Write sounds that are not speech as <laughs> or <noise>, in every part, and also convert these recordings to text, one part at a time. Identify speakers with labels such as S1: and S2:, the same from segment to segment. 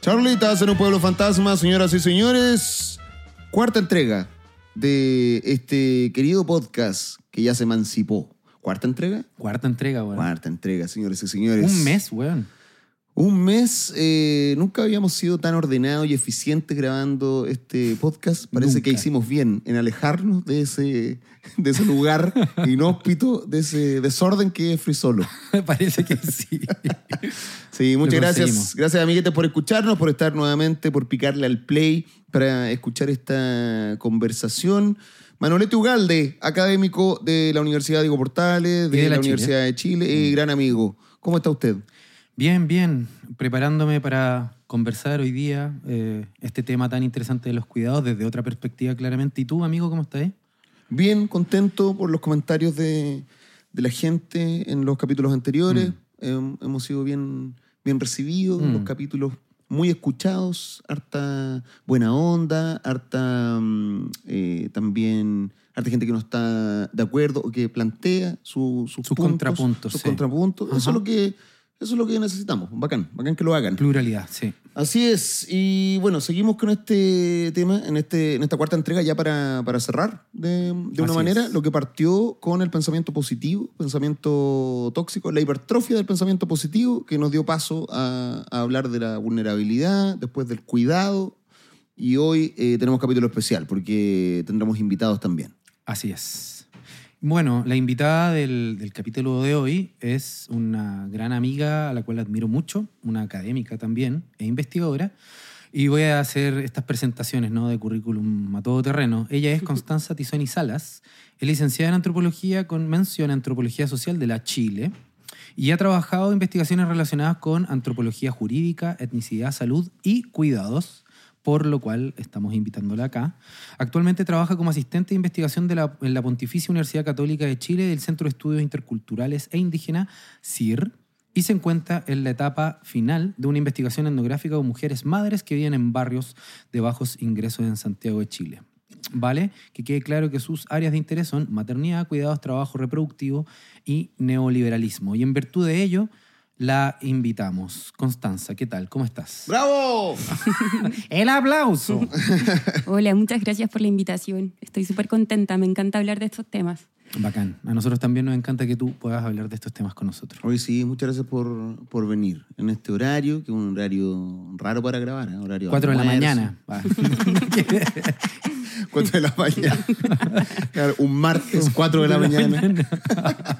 S1: Charlitas en un pueblo fantasma, señoras y señores. Cuarta entrega de este querido podcast que ya se emancipó. ¿Cuarta entrega?
S2: Cuarta entrega, weón.
S1: Cuarta entrega, señores y señores.
S2: Un mes, weón.
S1: Un mes, eh, nunca habíamos sido tan ordenados y eficientes grabando este podcast. Parece
S2: Nunca.
S1: que hicimos bien en alejarnos de ese, de ese lugar <laughs> inhóspito, de ese desorden que es Free Solo. <laughs>
S2: Parece que sí. <laughs>
S1: Sí, muchas gracias. Gracias, amiguetes, por escucharnos, por estar nuevamente, por picarle al play para escuchar esta conversación. Manolete Ugalde, académico de la Universidad Diego Portales, de,
S2: de
S1: la. Universidad de Chile,
S2: Mm.
S1: y gran amigo. ¿Cómo está usted?
S2: Bien, bien. Preparándome para conversar hoy día eh, este tema tan interesante de los cuidados desde otra perspectiva, claramente. ¿Y tú, amigo, cómo estás?
S1: Bien, contento por los comentarios de, de la gente en los capítulos anteriores. Hem- hemos sido bien, bien recibidos,
S2: Mm.
S1: los capítulos muy escuchados, harta buena onda, harta mm, eh, también harta gente que no está de acuerdo o que plantea su- sus,
S2: Sus
S1: puntos,
S2: contrapuntos,
S1: Sus
S2: sí.
S1: contrapuntos. Eso es, lo que, eso es lo que necesitamos. Bacán, bacán que lo hagan.
S2: Pluralidad, sí.
S1: Así es. Y bueno, seguimos con este tema en, este, en esta cuarta entrega ya para, para cerrar de, de una manera.
S2: es.
S1: Lo que partió con el pensamiento positivo, pensamiento tóxico, la hipertrofia del pensamiento positivo, que nos dio paso a, a hablar de la vulnerabilidad, después del cuidado. Y hoy eh, tenemos capítulo especial porque tendremos invitados también.
S2: Así es. Bueno, la invitada del, del capítulo de hoy es una gran amiga a la cual admiro mucho, una académica también e investigadora. Y voy a hacer estas presentaciones ¿no? de currículum a todo terreno. Ella es <laughs> Constanza Tizoni Salas, es licenciada en antropología con mención en antropología social de la Chile y ha trabajado en investigaciones relacionadas con antropología jurídica, etnicidad, salud y cuidados, por lo cual estamos invitándola acá. Actualmente trabaja como asistente de investigación de la, en la Pontificia Universidad Católica de Chile del Centro de Estudios Interculturales e Indígena, CIR, y se encuentra en la etapa final de una investigación etnográfica con mujeres madres que viven en barrios de bajos ingresos en Santiago de Chile. ¿Vale? Que quede claro que sus áreas de interés son maternidad, cuidados, trabajo reproductivo y neoliberalismo. Y en virtud de ello, la invitamos. Constanza, ¿qué tal? ¿Cómo estás?
S1: ¡Bravo! <laughs>
S2: ¡El aplauso! <laughs>
S3: Hola, muchas gracias por la invitación. Estoy súper contenta, me encanta hablar de estos temas.
S2: Bacán. A nosotros también nos encanta que tú puedas hablar de estos temas con nosotros.
S1: Hoy sí, muchas gracias por, por venir en este horario, que es un horario raro para grabar, ¿eh? horario
S2: Cuatro de la mañana. <laughs> Va.
S1: 4 de la mañana. Claro, un martes, 4 de la mañana. <laughs>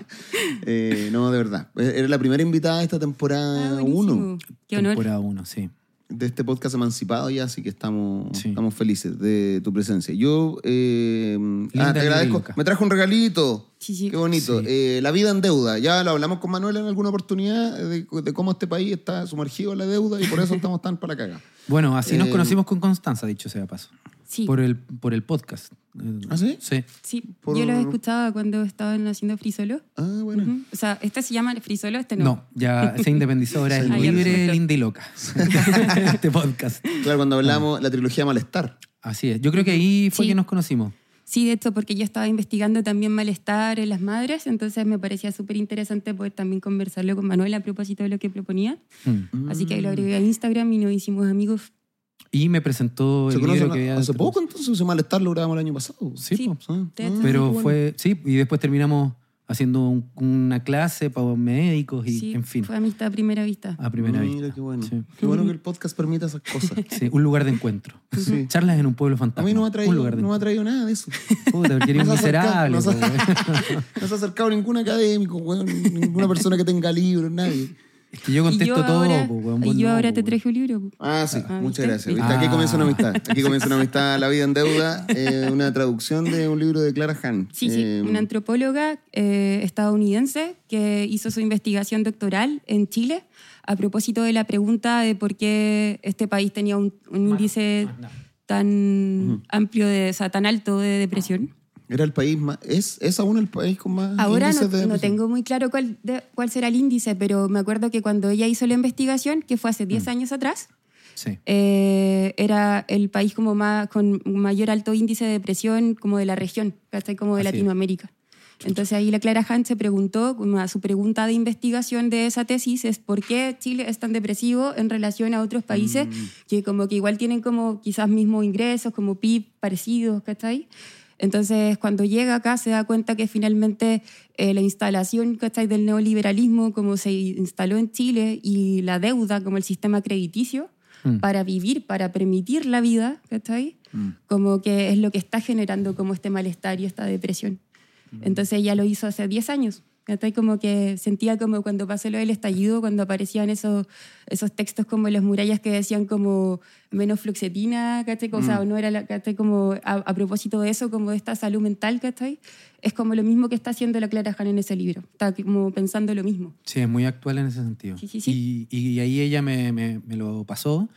S1: Eh, no, de verdad. Eres la primera invitada de esta
S3: Ah,
S1: temporada
S3: buenísimo.
S1: 1
S3: Qué honor.
S2: Temporada uno, sí.
S1: de este podcast emancipado ya, así que estamos,
S2: Sí.
S1: estamos felices de tu presencia. Yo eh, ah, te agradezco. Me trajo un regalito.
S3: Sí, sí.
S1: Qué bonito.
S2: Sí.
S1: Eh, la vida en deuda. Ya lo hablamos con Manuel en alguna oportunidad de, de cómo este país está sumergido en la deuda y por eso estamos tan para cagar. <laughs>
S2: Bueno, así nos
S1: Eh,
S2: conocimos con Constanza, dicho sea de paso.
S3: Sí,
S2: Por el, por el podcast.
S1: ¿Ah, sí?
S2: Sí.
S3: sí.
S1: por-
S3: Yo los escuchaba cuando estaban haciendo Frisolo.
S1: Ah, bueno.
S3: O sea, este se llama Frisolo, este no.
S2: No, ya se independizó, ahora <laughs> es libre, linda y loca. <laughs> este podcast.
S1: Claro, cuando hablamos la trilogía Malestar.
S2: Así es. Yo creo que ahí fue
S3: Sí.
S2: que nos conocimos.
S3: Sí, de hecho, porque yo estaba investigando también malestar en las madres, entonces me parecía súper interesante poder también conversarlo con Manuel a propósito de lo que proponía.
S2: Mm.
S3: Así que ahí lo agregué a Instagram y nos hicimos amigos.
S2: Y me presentó
S1: ¿Se
S2: el libro que había
S1: hace poco entonces? Ese Malestar lo grabamos el año pasado.
S2: Sí,
S3: Sí.
S1: Ah, ah.
S3: hecho,
S2: Pero fue, sí, y después terminamos haciendo un- una clase para médicos y,
S3: Sí,
S2: en fin,
S3: Fue amistad a primera vista.
S2: a primera
S1: Mira,
S2: vista.
S1: qué bueno.
S2: Sí.
S1: Qué bueno que el podcast permita esas cosas. <laughs>
S2: Sí, un lugar de encuentro. <laughs>
S1: Sí.
S2: Charlas en un pueblo
S1: A
S2: fantasma.
S1: mí no me ha
S2: un
S1: traído,
S2: lugar de
S1: no me ha traído nada de eso. <laughs>
S2: Puta, porque eres
S1: No se ha acercado,
S2: miserable.
S1: no se-. No ha acercado ningún académico, weón, ninguna persona que tenga libros, nadie.
S2: Es que yo
S3: Y
S2: contesto
S3: yo
S2: todo,
S3: ahora,
S2: po, weón,
S3: y yo
S2: no,
S3: ahora
S2: po,
S3: te traje un libro. po.
S1: Ah, sí,
S3: Ah,
S1: muchas gracias. ¿Viste?
S2: Ah.
S1: Aquí comienza una amistad. Aquí <laughs> comienza una amistad, La vida en deuda, eh, una traducción de un libro de Clara Han.
S3: Sí, sí,
S1: Eh,
S3: una antropóloga eh, estadounidense que hizo su investigación doctoral en Chile a propósito de la pregunta de por qué este país tenía un, un índice tan amplio, de, o sea, tan alto de depresión.
S1: Era el país más. ¿Es, es aún el país con más.
S3: Ahora no,
S1: de
S3: no tengo muy claro cuál, de- cuál será el índice, pero me acuerdo que cuando ella hizo la investigación, que fue hace 10 años atrás,
S2: Sí.
S3: eh, era el país como más, con mayor alto índice de depresión como de la región, ¿cachai? Como de
S2: Así es.
S3: Latinoamérica. Entonces ahí la Clara Hunt se preguntó, como a su pregunta de investigación de esa tesis es por qué Chile es tan depresivo en relación a otros países
S1: Mm.
S3: que como que igual tienen como quizás mismos ingresos, como PIB parecidos, ¿cachai? Entonces, cuando llega acá se da cuenta que finalmente eh, la instalación ¿cachai? del neoliberalismo, como se instaló en Chile, y la deuda como el sistema crediticio,
S2: Mm.
S3: para vivir, para permitir la vida, ¿cachai? Como que es lo que está generando como este malestar y esta depresión. Entonces ella lo hizo hace 10 años. ¿Cachai? Como que sentía como cuando pasó lo del estallido, cuando aparecían esos, esos textos como las murallas que decían como menos fluoxetina, ¿cachai? O sea, no era la, ¿cachai? Como a, a propósito de eso, como de esta salud mental, ¿cachai? Es como lo mismo que está haciendo la Clara Han en ese libro. Está como pensando lo mismo.
S2: Sí, es muy actual en ese sentido.
S3: Sí, sí, sí.
S2: Y, y ahí ella me, me- me lo pasó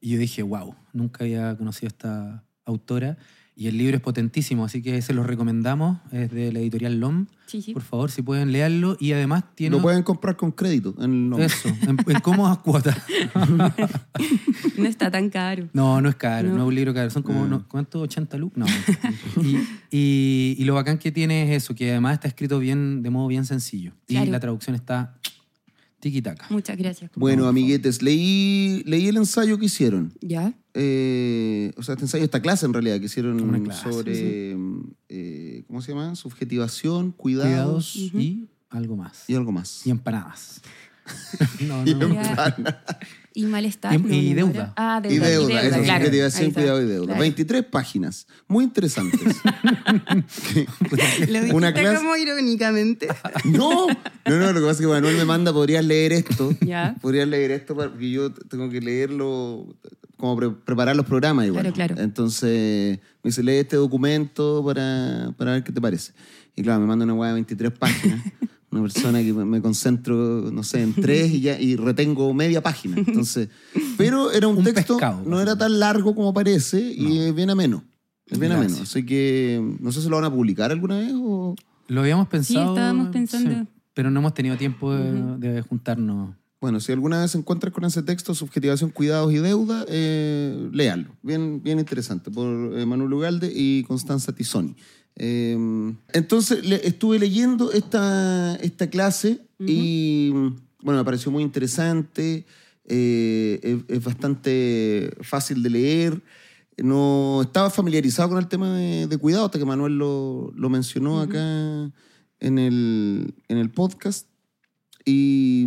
S2: y yo dije, wow, nunca había conocido a esta autora. Y el libro es potentísimo, así que se los recomendamos. Es de la editorial LOM.
S3: Sí, sí.
S2: Por favor, si pueden leerlo. Y además tiene...
S1: Lo pueden comprar con crédito en el nombre.
S2: Eso, en, en cómodas cuotas. <laughs>
S3: No está tan caro.
S2: No, no es caro, no,
S3: No.
S2: es un libro caro. Son como, no, ¿cuánto? ¿80 lucas? No. y, y- y lo bacán que tiene es eso, que además está escrito bien, de modo bien sencillo. Y
S3: Claro.
S2: la traducción está tiki-taka.
S3: Muchas gracias.
S1: Bueno, amiguetes, leí, leí el ensayo que hicieron.
S3: ¿Ya?
S1: Eh, o sea, este ensayo, esta clase en realidad, que hicieron
S2: Una clase,
S1: sobre, eh, ¿cómo se llama? Subjetivación, cuidados,
S2: Cuidados y algo más.
S1: y algo más.
S2: Y empanadas. <laughs> no,
S1: Y
S2: no.
S3: Y malestar.
S2: Y-
S3: no,
S2: y deuda.
S3: no era. Ah, deuda.
S1: Y deuda, eso,
S3: claro.
S1: cuidado y deuda.
S3: claro.
S1: 23 páginas, muy interesantes. <laughs> <laughs>
S3: Lo dijiste
S1: Una clase-
S3: como irónicamente. <laughs>
S1: No, no, no, lo que pasa es que Manuel me manda, podrías leer esto.
S3: Ya.
S1: Podrías leer esto porque yo tengo que leerlo, como pre- preparar los programas igual.
S3: Claro, claro.
S1: Entonces me dice, lee este documento para, para ver qué te parece. Y claro, me manda una hueá de 23 páginas. Una persona que me concentro, no sé, en <laughs> tres y ya y retengo media página. <laughs> Entonces, pero era un,
S2: Un
S1: texto,
S2: pescado,
S1: no era tan largo como parece y es bien ameno. Es bien ameno. Así que no sé si lo van a publicar alguna vez o...
S2: Lo habíamos pensado.
S3: estábamos pensando.
S2: sí, pero no hemos tenido tiempo de, de juntarnos.
S1: Bueno, si alguna vez se encuentras con ese texto, Subjetivación, Cuidados y Deuda, eh, léalo. Bien, bien interesante, por eh, Manuel Ugalde y Constanza Tisoni. Eh, entonces, le- estuve leyendo esta, esta clase y, bueno, me pareció muy interesante, eh, es, es bastante fácil de leer. No estaba familiarizado con el tema de, de cuidado hasta que Manuel lo, lo mencionó acá en el, en el podcast. Y,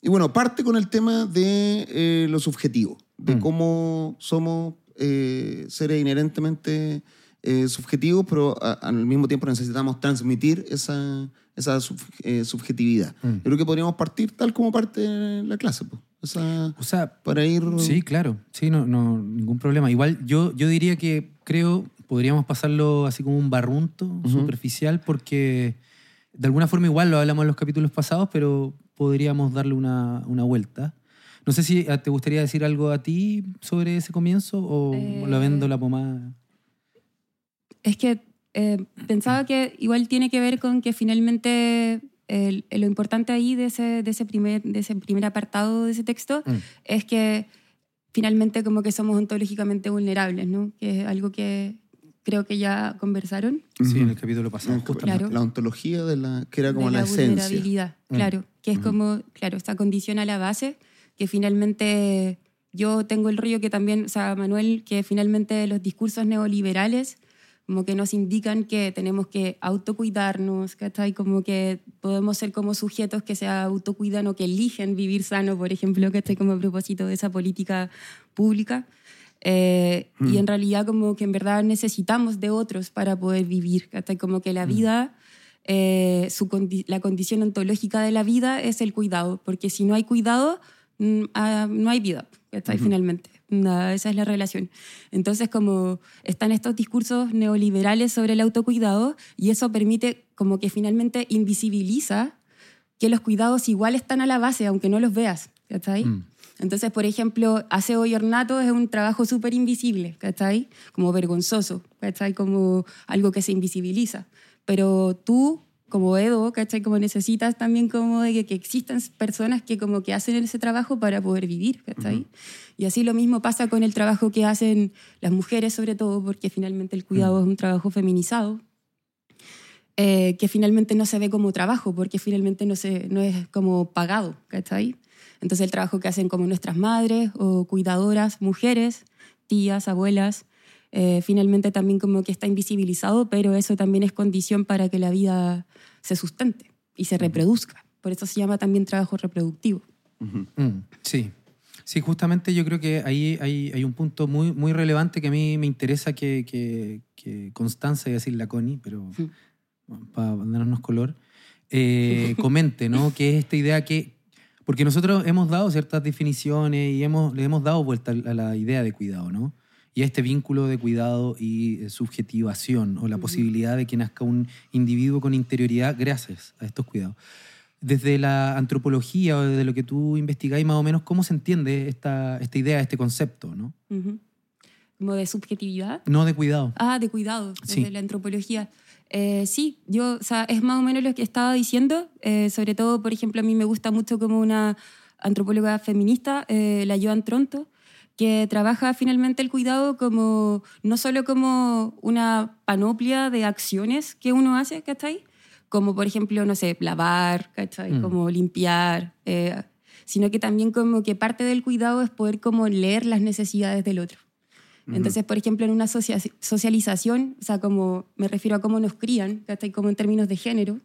S1: y bueno, parte con el tema de eh, lo subjetivo, de
S2: Mm.
S1: cómo somos eh, seres inherentemente eh, subjetivos, pero a- al mismo tiempo necesitamos transmitir esa, esa sub- eh, subjetividad.
S2: Mm.
S1: Yo creo que podríamos partir tal como parte la clase, pues. Esa-
S2: O sea,
S1: para ir...
S2: Sí, claro. Sí, no, no, ningún problema. Igual yo, yo diría que creo podríamos pasarlo así como un barrunto superficial porque de alguna forma igual lo hablamos en los capítulos pasados, pero podríamos darle una, una vuelta. No sé si eh, te gustaría decir algo a ti sobre ese comienzo o
S3: Eh,
S2: lo vendo la pomada.
S3: Es que eh, pensaba que igual tiene que ver con que finalmente el- lo importante ahí de ese, de, ese primer, de ese primer apartado de ese texto
S2: Mm.
S3: es que finalmente como que somos ontológicamente vulnerables, ¿no? Que es algo que creo que ya conversaron.
S2: Sí, en el capítulo pasado. Justamente.
S3: Claro.
S1: La ontología de la... que era como
S3: de
S1: la,
S3: la,
S1: esencia.
S3: vulnerabilidad,
S2: Mm.
S3: claro, que es como, claro, esta condición a la base, que finalmente yo tengo el rollo que también, o sea, Manuel, que finalmente los discursos neoliberales como que nos indican que tenemos que autocuidarnos, ¿cachai? Como que podemos ser como sujetos que se autocuidan o que eligen vivir sano, por ejemplo, que esté como a propósito de esa política pública. Eh, Y en realidad como que en verdad necesitamos de otros para poder vivir, ¿cachai? Como que la vida, eh, su condi- la condición ontológica de la vida es el cuidado, porque si no hay cuidado, mm, ah, no hay vida, ¿cachai? Finalmente. Nada, esa es la relación. Entonces, como están estos discursos neoliberales sobre el autocuidado y eso permite como que finalmente invisibiliza que los cuidados igual están a la base, aunque no los veas, ¿cachai?
S2: Mm.
S3: Entonces, por ejemplo, aseo y ornato es un trabajo súper invisible, ¿cachai? Como vergonzoso, ¿cachai? Como algo que se invisibiliza. Pero tú, como Edo, ¿cachai? Como necesitas también como de que, que existan personas que como que hacen ese trabajo para poder vivir, ¿cachai? Y así lo mismo pasa con el trabajo que hacen las mujeres sobre todo, porque finalmente el cuidado es un trabajo feminizado. eh, que finalmente no se ve como trabajo, porque finalmente no, se, no es como pagado, ¿cachai? Entonces el trabajo que hacen como nuestras madres o cuidadoras, mujeres, tías, abuelas, eh, finalmente también como que está invisibilizado, pero eso también es condición para que la vida se sustente y se reproduzca. Por eso se llama también trabajo reproductivo.
S2: Mm, sí. Sí, justamente yo creo que ahí hay, hay, un punto muy, muy relevante que a mí me interesa que, que, que Constanza, y decir la Connie, pero para darnos color, eh, comente, ¿no? <laughs> Que es esta idea que, porque nosotros hemos dado ciertas definiciones y hemos, le hemos dado vuelta a la idea de cuidado, ¿no? Y a este vínculo de cuidado y subjetivación o la posibilidad de que nazca un individuo con interioridad gracias a estos cuidados. Desde la antropología o desde lo que tú investigáis más o menos, ¿cómo se entiende esta, esta idea, este concepto, ¿no?
S3: ¿Como de subjetividad?
S2: No, de cuidado.
S3: Ah, de cuidado, desde la antropología. Eh, sí, yo, o sea, es más o menos lo que estaba diciendo. Eh, sobre todo, por ejemplo, a mí me gusta mucho como una antropóloga feminista, eh, la Joan Tronto, que trabaja finalmente el cuidado como no solo como una panoplia de acciones que uno hace, ¿cachai? Como por ejemplo, no sé, lavar, ¿cachai? Mm. Como limpiar, sino que también como que parte del cuidado es poder como leer las necesidades del otro. Entonces, por ejemplo, en una socialización, o sea, como me refiero a cómo nos crían, como en términos de género,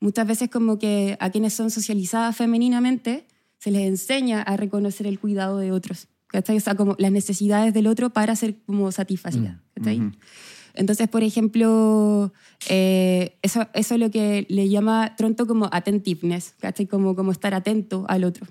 S3: muchas veces como que a quienes son socializadas femeninamente se les enseña a reconocer el cuidado de otros, O sea, como las necesidades del otro para ser como satisfacidas, mm, Entonces, por ejemplo, eh, eso, eso es lo que le llama Tronto como attentiveness, Como, como estar atento al otro.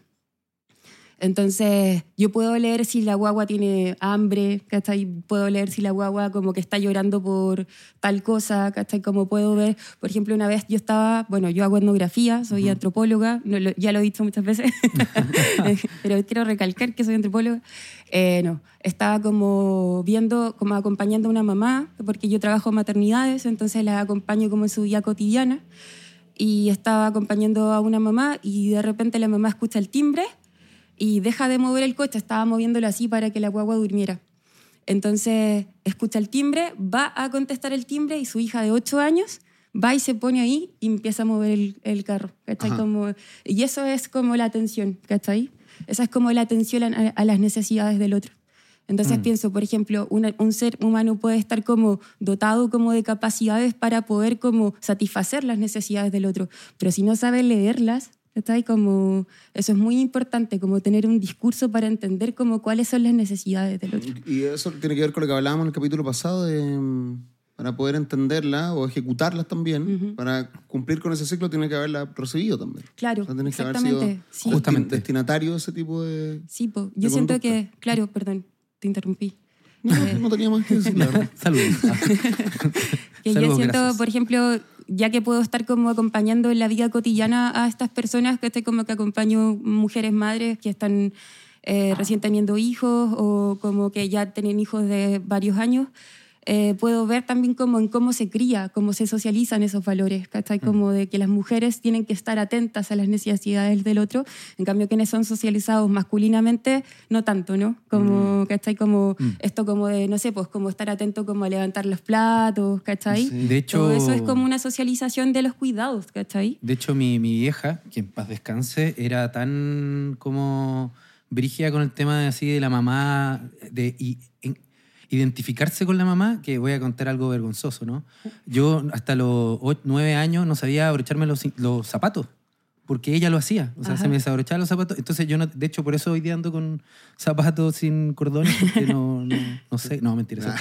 S3: Entonces, yo puedo leer si la guagua tiene hambre, ¿cachai? Puedo leer si la guagua como que está llorando por tal cosa, ¿cachai? Como puedo ver, por ejemplo, una vez yo estaba, bueno, yo hago etnografía, soy antropóloga, ya lo he dicho muchas veces, <laughs> <laughs> pero quiero recalcar que soy antropóloga. Eh, no, estaba como viendo, como acompañando a una mamá, porque yo trabajo en maternidades, entonces la acompaño como en su vida cotidiana, y estaba acompañando a una mamá y de repente la mamá escucha el timbre y deja de mover el coche, estaba moviéndolo así para que la guagua durmiera. Entonces escucha el timbre, va a contestar el timbre y su hija de 8 años va y se pone ahí y empieza a mover el, carro. Como, y eso es como la atención, ¿cachai? Esa es como la atención a, las necesidades del otro. Entonces mm. pienso, por ejemplo, un ser humano puede estar como dotado como de capacidades para poder como satisfacer las necesidades del otro, pero si no sabe leerlas, ¿Está? Como, eso es muy importante, como tener un discurso para entender como cuáles son las necesidades del otro.
S1: Y eso tiene que ver con lo que hablábamos en el capítulo pasado, de, para poder entenderla o ejecutarlas también, para cumplir con ese ciclo tiene que haberla recibido también.
S3: Claro, exactamente.
S1: sí. Justamente. destinatario de ese tipo de
S3: Sí, yo siento que, claro, perdón, te interrumpí.
S1: No, no tenía más que decir. <laughs>
S2: Saludos. <laughs>
S3: que yo siento, por ejemplo, ya que puedo estar como acompañando en la vida cotidiana a estas personas, que estoy como que acompaño mujeres madres que están eh, recién teniendo hijos o como que ya tienen hijos de varios años, eh, puedo ver también como en cómo se cría, cómo se socializan esos valores, ¿cachai? Como de que las mujeres tienen que estar atentas a las necesidades del otro, en cambio quienes son socializados masculinamente, no tanto, ¿no? Como, mm. ¿cachai? Como mm. esto como de, no sé, pues como estar atento como a levantar los platos, ¿cachai?
S2: De hecho...
S3: Todo eso es como una socialización de los cuidados, ¿cachai?
S2: De hecho, mi, mi vieja, que en paz descanse, era tan como brígida con el tema de así de la mamá de y identificarse con la mamá, que voy a contar algo vergonzoso, ¿no? Yo hasta los nueve años no sabía abrocharme los, los zapatos, porque ella lo hacía, o sea, se me desabrochaban los zapatos. Entonces yo, no, de hecho, por eso hoy día ando con zapatos sin cordones, porque no, no, sé, no, mentira.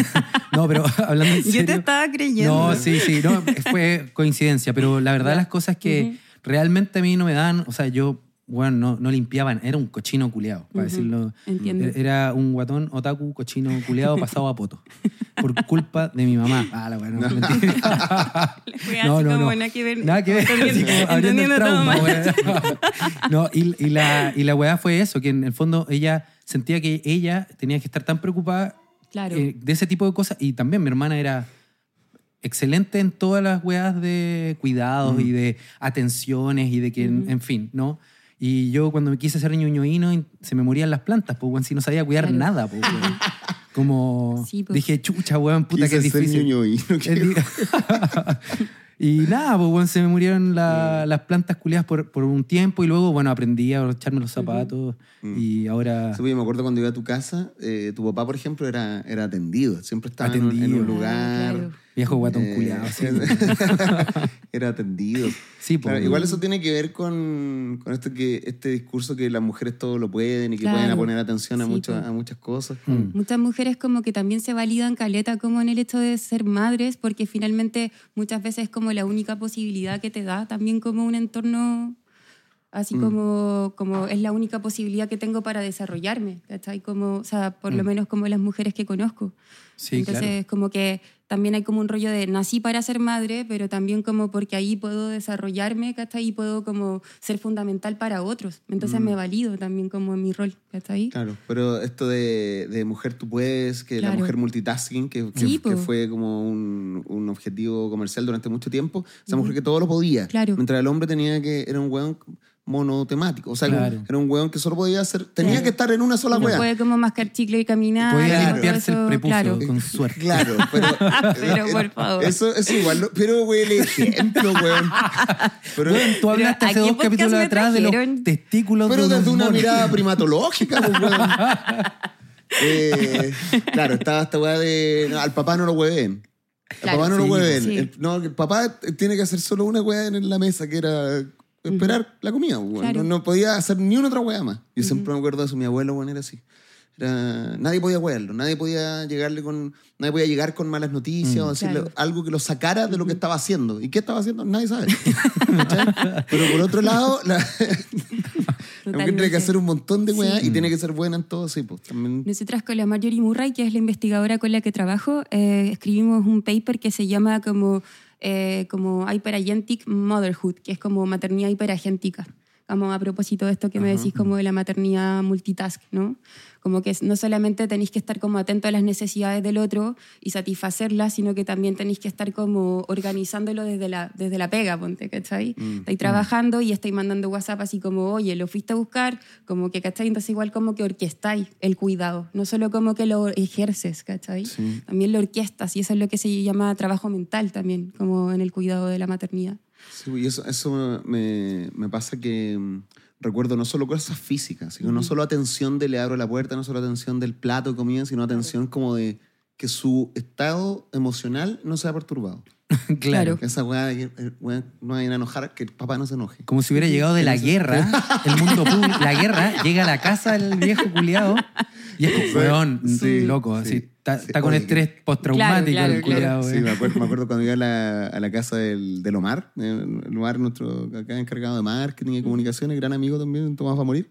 S2: <laughs> no, pero hablando en serio.
S3: Yo te estaba creyendo.
S2: No, sí, sí, no, fue coincidencia, pero la verdad las cosas que realmente a mí no me dan, o sea, yo bueno, no, no, limpiaban, era un cochino culeado, para decirlo.
S3: Entiendo.
S2: Era un guatón otaku, cochino culeado, pasado a poto. Por culpa de mi mamá. Ah, la bueno, no,
S3: no, no, <laughs> no. Nada que ver. Nada que ver.
S2: abriendo el trauma. no, y, y, la, y la weá fue eso, que en el fondo ella sentía que ella tenía que estar tan preocupada
S3: claro.
S2: Eh, de ese tipo de cosas. Y también mi hermana era excelente en todas las weas de cuidados y de atenciones y de que, en fin, ¿no? Y yo cuando me quise hacer ñoñoíno se me morían las plantas, pues, si no sabía cuidar nada, pues, <laughs> Como
S3: Sí, pues.
S2: dije, chucha, weón, puta que es
S1: Quise ser
S2: difícil.
S1: ñoño <laughs> <laughs> y.
S2: El- nada, pues bueno, se me murieron la- las plantas culiadas por, por un tiempo y luego, bueno, aprendí a abrocharme los zapatos y ahora...
S1: Sí, pues, yo me acuerdo cuando iba a tu casa, eh, tu papá, por ejemplo, era, era atendido. Siempre estaba en un, en
S2: Atendido.
S1: un lugar.
S3: Ah, claro.
S2: Viejo guatón
S1: eh,
S2: culiado, sí. <laughs>
S1: era atendido.
S2: Sí.
S1: Claro, igual eso tiene que ver con, con esto que, este discurso que las mujeres todo lo pueden y que
S3: Claro.
S1: pueden poner atención a,
S3: Sí,
S1: muchas
S3: pues.
S1: a muchas cosas.
S2: Mm.
S3: Muchas mujeres como que también se validan caleta como en el hecho de ser madres, porque finalmente muchas veces es como la única posibilidad que te da también como un entorno, así como, como es la única posibilidad que tengo para desarrollarme, ¿cachai? Como, o sea, por lo menos como las mujeres que conozco.
S2: Sí,
S3: Entonces,
S2: claro.
S3: como que también hay como un rollo de nací para ser madre, pero también como porque ahí puedo desarrollarme, ¿cachai? Y puedo como ser fundamental para otros. Entonces me valido también como en mi rol, ¿cachai?
S1: Claro, pero esto de, de mujer tú puedes, que la
S3: Claro.
S1: mujer multitasking, que, que-
S3: Sí,
S1: que fue como un, un objetivo comercial durante mucho tiempo, esa mujer que todo lo podía.
S3: Claro.
S1: Mientras el hombre tenía que, era un weón monotemático, o sea,
S2: Claro.
S1: era un weón que solo podía hacer, tenía
S3: Claro.
S1: que estar en una sola
S3: No
S1: weá.
S3: puede como mascar chicle y caminar.
S2: Podía limpiarse el prepucio
S3: Claro.
S2: con suerte.
S1: Claro, <laughs> pero,
S3: Pero, por favor.
S1: Eso es igual, pero güey, el ejemplo, weón. Pero,
S2: Weón, tú hablaste
S3: ¿a
S2: hace dos capítulos atrás de los testículos
S1: pero
S2: de
S1: desde una
S2: monos.
S1: mirada primatológica, pues, weón. <laughs> Eh, claro, estaba esta weá de. no, al papá no lo hueven. Al
S3: Claro,
S1: papá no lo hueven.
S3: sí.
S1: El- no, el papá tiene que hacer solo una weá en la mesa, que era esperar la comida. weón.
S3: Claro.
S1: No, no podía hacer ni una otra weá más. Yo siempre me acuerdo de eso. Mi abuelo, weón, era así. Era- nadie podía huearlo, nadie podía llegarle con, nadie podía llegar con malas noticias o decirle
S3: Claro.
S1: algo que lo sacara de lo que estaba haciendo. ¿Y qué estaba haciendo? Nadie sabe. <laughs> Pero por otro lado, la, <laughs> la mujer tiene que hacer un montón de weá y tiene que ser buena en todo, sí, pues también.
S3: Nosotras con la Marjorie Murray, que es la investigadora con la que trabajo, eh, escribimos un paper que se llama como, eh, como Hyperagentic Motherhood, que es como maternidad hiperagéntica. Como a propósito de esto que me decís como de la maternidad multitask, ¿no? Como que no solamente tenéis que estar como atento a las necesidades del otro y satisfacerlas, sino que también tenéis que estar como organizándolo desde la, desde la pega, ponte, ¿cachai? Estáis trabajando y estáis mandando WhatsApp así como, oye, lo fuiste a buscar, como que, ¿cachai? Entonces igual como que orquestáis el cuidado, no solo como que lo ejerces, ¿cachai?
S1: Sí.
S3: También lo orquestas y eso es lo que se llama trabajo mental también, como en el cuidado de la maternidad.
S1: Sí, y eso, eso me, me pasa que mm, recuerdo no solo cosas físicas, sino no solo atención de le abro la puerta, no solo atención del plato de comida, sino atención como de que su estado emocional no sea perturbado. <laughs>
S2: claro.
S1: Esa weá, de que, eh, weá, no vayan a enojar, que el papá no se enoje.
S2: Como si hubiera llegado de la guerra, <laughs> el mundo público, la guerra, llega a la casa del viejo culiado y es como, weón,
S1: Sí,
S2: loco,
S1: sí,
S2: así, está,
S1: sí.
S2: está con
S1: Oye,
S2: estrés postraumático
S3: Claro,
S2: el
S3: claro,
S2: culiado,
S1: Sí,
S2: weón.
S1: me acuerdo, me acuerdo cuando iba a la, a la casa del, del Omar, eh, el Omar, nuestro acá encargado de marketing y comunicaciones, gran amigo también, Tomás va a morir.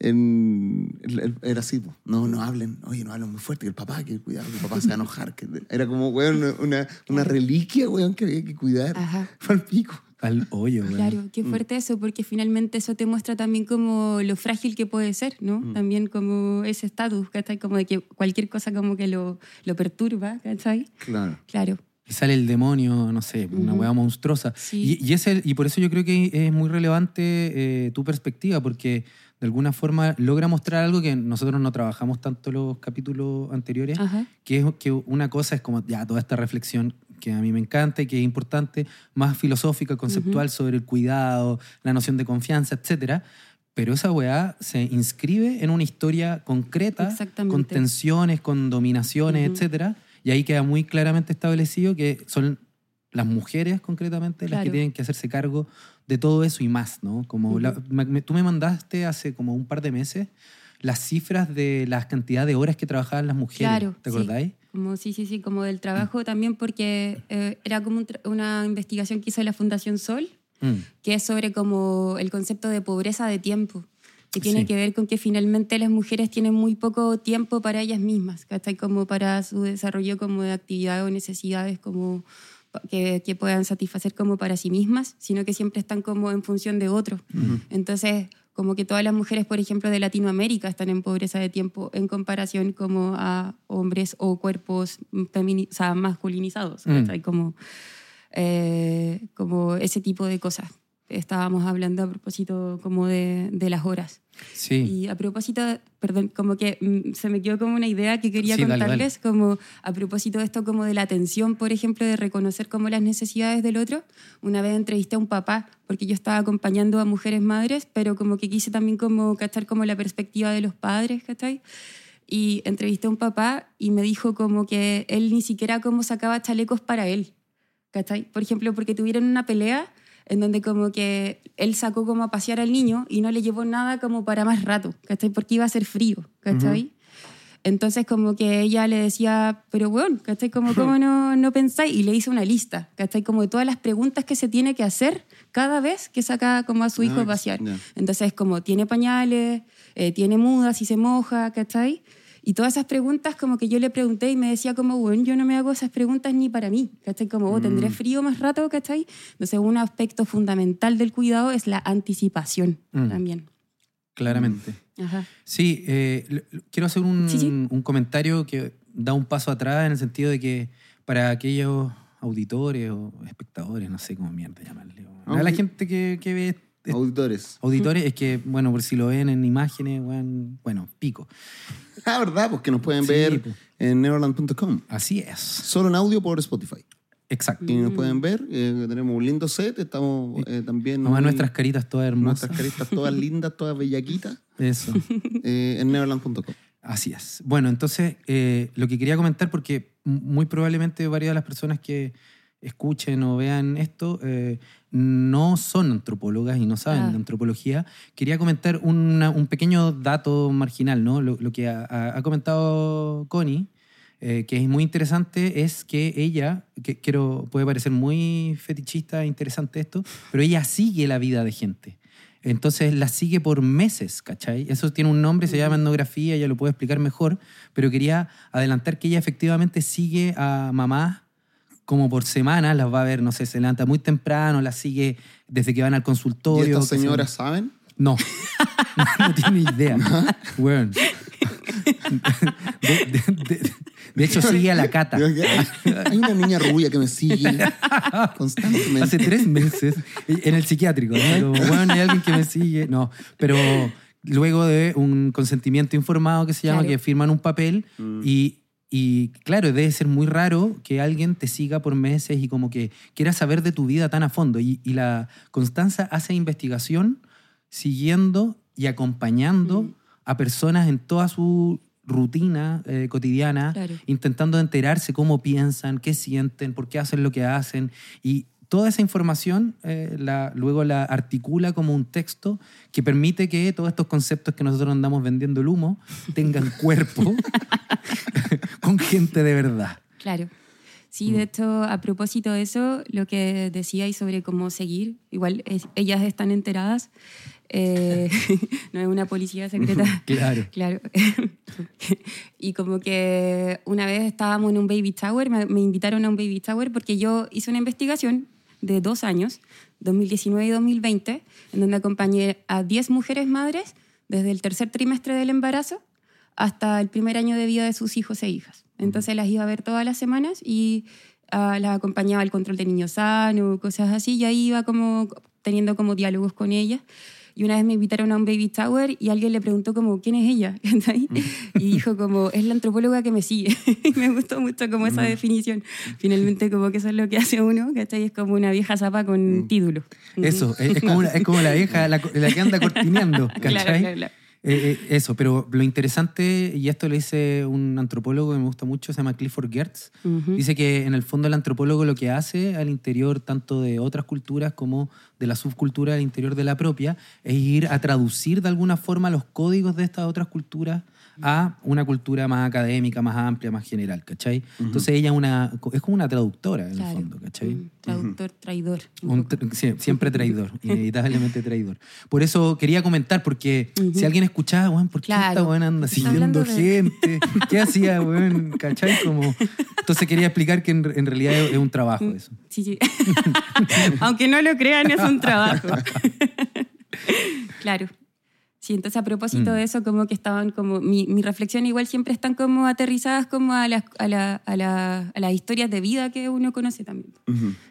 S1: En, era así, po. no, no hablen, oye, no hablen muy fuerte, que el papá, que cuidado, que el papá se va a enojar. Que, era como, weón, una, una reliquia, weón, que había que cuidar.
S3: Ajá.
S1: Fue al pico.
S2: Al hoyo, weón.
S3: Claro, qué fuerte eso, porque finalmente eso te muestra también como lo frágil que puede ser, ¿no? También como ese estatus, ¿cachai? Como de que cualquier cosa como que lo, lo perturba, ¿cachai?
S1: Claro.
S3: Claro.
S2: Y sale el demonio, no sé, una weá monstruosa.
S3: Sí.
S2: Y, y, es el- y por eso yo creo que es muy relevante eh, tu perspectiva, porque de alguna forma logra mostrar algo que nosotros no trabajamos tanto los capítulos anteriores,
S3: Ajá.
S2: que es que una cosa es como ya toda esta reflexión que a mí me encanta y que es importante, más filosófica, conceptual sobre el cuidado, la noción de confianza, etcétera. Pero esa weá se inscribe en una historia concreta, con tensiones, con dominaciones, etcétera. Y ahí queda muy claramente establecido que son las mujeres concretamente las que
S3: Claro.
S2: tienen que hacerse cargo de todo eso y más, ¿no? Como la- me- me- tú me mandaste hace como un par de meses las cifras de la cantidad de horas que trabajaban las mujeres.
S3: Claro.
S2: ¿Te
S3: sí.
S2: acordáis?
S3: Como, sí, sí, sí, como del trabajo también, porque eh, era como un una investigación que hizo la Fundación Sol,
S2: Mm.
S3: que es sobre como el concepto de pobreza de tiempo, que tiene
S2: Sí.
S3: que ver con que finalmente las mujeres tienen muy poco tiempo para ellas mismas, ¿cachai? Como para su desarrollo como de actividades o necesidades como que, que puedan satisfacer como para sí mismas, sino que siempre están como en función de otros. Entonces, como que todas las mujeres, por ejemplo, de Latinoamérica están en pobreza de tiempo en comparación como a hombres o cuerpos o sea, masculinizados. ¿cachai? Como, eh, como ese tipo de cosas. Estábamos hablando a propósito como de, de las horas.
S2: Sí.
S3: Y a propósito, perdón, como que mm, se me quedó como una idea que quería
S2: Sí, dale,
S3: contarles, como a propósito de esto como de la atención, por ejemplo, de reconocer como las necesidades del otro. Una vez entrevisté a un papá, porque yo estaba acompañando a mujeres madres, pero como que quise también como cachar como la perspectiva de los padres, ¿cachai? Y entrevisté a un papá y me dijo como que él ni siquiera como sacaba chalecos para él, ¿cachai? Por ejemplo, porque tuvieron una pelea en donde como que él sacó como a pasear al niño y no le llevó nada como para más rato, ¿cachai? Porque iba a ser frío, ¿cachai? Entonces como que ella le decía, pero bueno, ¿cachai? Como, ¿cómo no, no pensáis? Y le hizo una lista, ¿cachai? Como de todas las preguntas que se tiene que hacer cada vez que saca como a su hijo a pasear. Entonces como, ¿tiene pañales? Eh, ¿Tiene mudas si se moja? ¿cachai? Y todas esas preguntas como que yo le pregunté y me decía como, bueno, yo no me hago esas preguntas ni para mí, ¿cachai? Como, oh, ¿tendré frío más rato? ¿cachai? Entonces un aspecto fundamental del cuidado es la anticipación
S2: Mm.
S3: también.
S2: Claramente.
S3: Ajá.
S2: Sí, eh, quiero hacer un,
S3: Sí, sí.
S2: un comentario que da un paso atrás en el sentido de que para aquellos auditores o espectadores, no sé cómo mierda llamarle, o- a la gente que, que ve est-
S1: Auditores.
S2: auditores, es que, bueno, por si lo ven en imágenes, bueno, bueno pico.
S1: Ah, ¿verdad? Porque nos pueden
S2: Sí,
S1: ver
S2: pues.
S1: en neverland.com.
S2: Así es.
S1: Solo en audio por Spotify.
S2: Exacto.
S1: Y nos pueden ver. eh, tenemos un lindo set. Estamos eh, también.
S2: Nomás
S1: muy-
S2: nuestras caritas todas hermosas.
S1: nuestras caritas todas lindas, todas bellaquitas.
S2: Eso.
S1: eh, en neverland.com.
S2: Así es. Bueno, entonces lo que quería comentar, porque muy probablemente varias de las personas que escuchen o vean esto eh, no son antropólogas y no saben
S3: Ah.
S2: de antropología, quería comentar una- un pequeño dato marginal, ¿no? Lo, lo que ha, ha- ha comentado Connie, eh, que es muy interesante, es que ella, que quiero, puede parecer muy fetichista, e interesante esto, pero ella sigue la vida de gente. Entonces la sigue por meses, ¿cachai? Eso tiene un nombre, se llama etnografía, ella lo puede explicar mejor, pero quería adelantar que ella efectivamente sigue a mamás como por semana, las va a ver, no sé, se levanta muy temprano, las sigue desde que van al
S1: ¿Y
S2: consultorio.
S1: estas
S2: que se-
S1: señoras saben? <laughs>
S2: No, no tiene idea. Weón. <laughs> De, de- de- de hecho, sigue a la cata.
S1: Hay una niña rubia que me sigue <laughs> constantemente.
S2: Hace tres meses en el psiquiátrico. ¿no? Bueno, hay alguien que me sigue. No, pero luego de un consentimiento informado que se llama,
S3: Claro.
S2: que firman un papel y, y, claro, debe ser muy raro que alguien te siga por meses y como que quiera saber de tu vida tan a fondo. Y, y la Constanza hace investigación siguiendo y acompañando
S3: Mm.
S2: a personas en toda su rutina eh, cotidiana,
S3: Claro.
S2: intentando enterarse cómo piensan, qué sienten, por qué hacen lo que hacen. Y toda esa información eh, la, luego la articula como un texto que permite que todos estos conceptos que nosotros andamos vendiendo el humo tengan <laughs> cuerpo <laughs> con gente de verdad.
S3: Claro.
S2: Mm.
S3: Sí, de hecho, a propósito de eso, lo que decíais sobre cómo seguir, igual es- ellas están enteradas, eh, <laughs> no es una policía secreta.
S2: Claro.
S3: Claro. y como que una vez estábamos en un baby tower, me, me invitaron a un baby tower porque yo hice una investigación de dos años, 2019 y 2020, en donde acompañé a 10 mujeres madres desde el tercer trimestre del embarazo hasta el primer año de vida de sus hijos e hijas. Entonces las iba a ver todas las semanas y ah, las acompañaba al control de niños sano, cosas así, y ahí iba como teniendo como diálogos con ellas. Y una vez me invitaron a un baby tower y alguien le preguntó como, ¿quién es ella? <laughs> Y dijo como, es la antropóloga que me sigue. <laughs> y me gustó mucho como esa definición. Finalmente como que eso es lo que hace uno, ¿cachai? Es como una vieja zapa con título.
S2: Eso, es, es como, una- es como la vieja, la, la que anda <laughs> cortineando, ¿cachai?
S3: Claro, claro, claro.
S2: Eh, eh, eso, pero lo interesante, y esto lo dice un antropólogo que me gusta mucho, se llama Clifford Geertz, dice que en el fondo el antropólogo lo que hace al interior tanto de otras culturas como de la subcultura al interior de la propia es ir a traducir de alguna forma los códigos de estas otras culturas a una cultura más académica, más amplia, más general, ¿cachai? Entonces ella una, es como una traductora en el fondo, ¿cachai?
S3: Un traductor, traidor. un
S2: tra- siempre traidor, <laughs> inevitablemente traidor. Por eso quería comentar, porque si alguien escuchaba, weón, ¿por qué
S3: Claro.
S2: esta weón anda siguiendo
S3: de-
S2: gente? ¿Qué hacía, weón? ¿Cachai? Como... Entonces quería explicar que en, en realidad es, es un trabajo eso.
S3: Sí, sí. <laughs> Aunque no lo crean, es un trabajo. <laughs> claro. Sí, entonces a propósito
S2: Mm.
S3: de eso, como que estaban como, mi, mi reflexión igual siempre están como aterrizadas como a las, a, la, a, la, a las historias de vida que uno conoce también.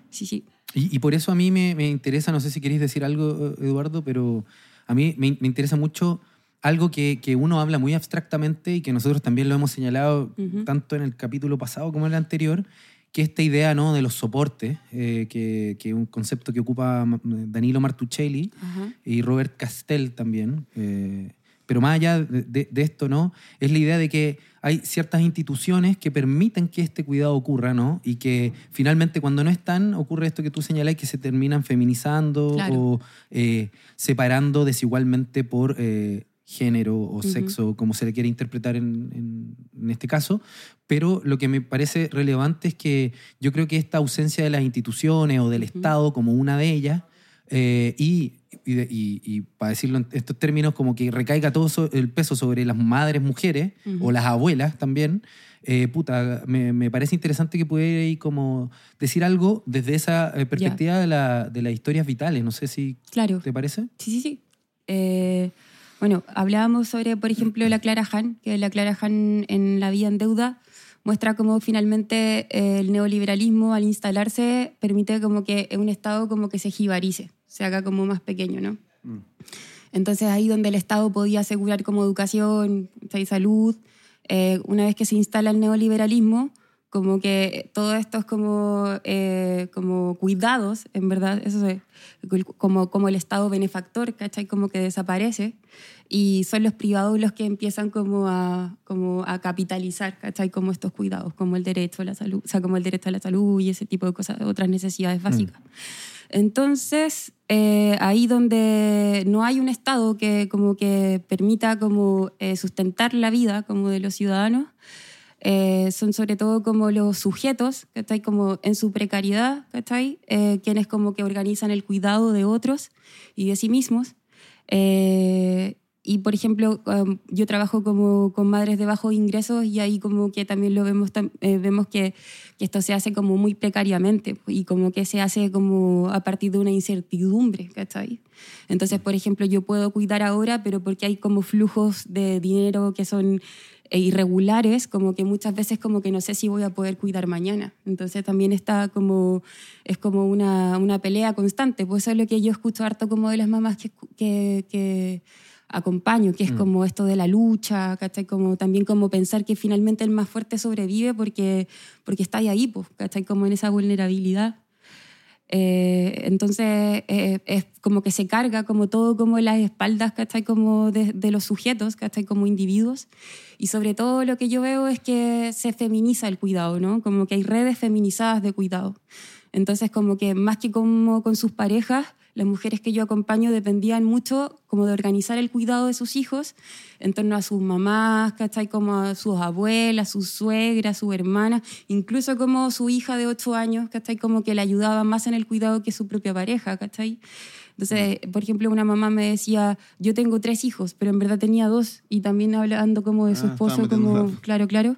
S3: Sí, sí.
S2: Y, y por eso a mí me, me interesa, no sé si queréis decir algo, Eduardo, pero a mí me, me interesa mucho algo que, que, uno habla muy abstractamente y que nosotros también lo hemos señalado
S3: Ujú.
S2: tanto en el capítulo pasado como en el anterior, que esta idea ¿no? de los soportes, eh, que es un concepto que ocupa Danilo Martuccelli
S3: Ajá.
S2: y Robert Castell también. eh, pero más allá de, de- de esto, ¿no? Es la idea de que hay ciertas instituciones que permiten que este cuidado ocurra, ¿no? Y que finalmente cuando no están, ocurre esto que tú señalás, que se terminan feminizando
S3: Claro.
S2: o eh, separando desigualmente por eh, género o
S3: Ujú.
S2: sexo, como se le quiere interpretar en, en- en este caso. Pero lo que me parece relevante es que yo creo que esta ausencia de las instituciones o del
S3: Ujú.
S2: Estado como una de ellas, eh, y, y, y- y para decirlo en estos términos, como que recaiga todo so- el peso sobre las madres mujeres
S3: Ujú.
S2: o las abuelas también, eh, puta, me, me parece interesante que pudiera como decir algo desde esa eh, perspectiva de, la- de las historias vitales. No sé si
S3: Claro.
S2: te parece.
S3: Sí, sí, sí. Eh, bueno, hablábamos sobre, por ejemplo, la Clara Han, que la Clara Han en La vida en deuda muestra cómo finalmente eh, el neoliberalismo al instalarse permite como que un Estado como que se jibarice, se haga como más pequeño, ¿no? Entonces ahí donde el Estado podía asegurar como educación salud, eh, una vez que se instala el neoliberalismo, como que todo esto es como, eh, como cuidados, en verdad, eso es como, como el Estado benefactor, ¿cachai? Como que desaparece y son los privados los que empiezan como a, como a capitalizar, ¿cachai? Como estos cuidados, como el derecho a la salud, o sea, como el derecho a la salud y ese tipo de cosas, otras necesidades básicas. Entonces, eh, ahí donde no hay un Estado que como que permita como eh, sustentar la vida como de los ciudadanos, eh, son sobre todo como los sujetos, ¿cachai? Como en su precariedad, ¿cachai? Eh, quienes como que organizan el cuidado de otros y de sí mismos. Eh, y, por ejemplo, um, yo trabajo como con madres de bajos ingresos y ahí como que también lo vemos, tam- eh, vemos que, que esto se hace como muy precariamente y como que se hace como a partir de una incertidumbre, ¿cachai? Entonces, por ejemplo, yo puedo cuidar ahora, pero porque hay como flujos de dinero que son eh, irregulares, como que muchas veces como que no sé si voy a poder cuidar mañana. Entonces también está como, es como una, una pelea constante. Pues eso es lo que yo escucho harto como de las mamás que, que, que acompaño, que es como esto de la lucha, ¿cachai? Como, también como pensar que finalmente el más fuerte sobrevive porque, porque está ahí, pues, ¿cachai? Como en esa vulnerabilidad. Eh, entonces eh, es como que se carga como todo como en las espaldas, ¿cachai? Como de, de los sujetos, ¿cachai? Como individuos. Y sobre todo lo que yo veo es que se feminiza el cuidado, ¿no? Como que hay redes feminizadas de cuidado. Entonces como que más que como con sus parejas, las mujeres que yo acompaño dependían mucho como de organizar el cuidado de sus hijos en torno a sus mamás, ¿cachai? Como a sus abuelas, sus suegras, sus hermanas, incluso como su hija de 8 años, ¿cachai? Como que le ayudaba más en el cuidado que su propia pareja, ¿cachai? Entonces, por ejemplo, una mamá me decía, yo tengo tres hijos, pero en verdad tenía dos, y también hablando como de su
S1: Ah,
S3: esposo, como, claro, claro.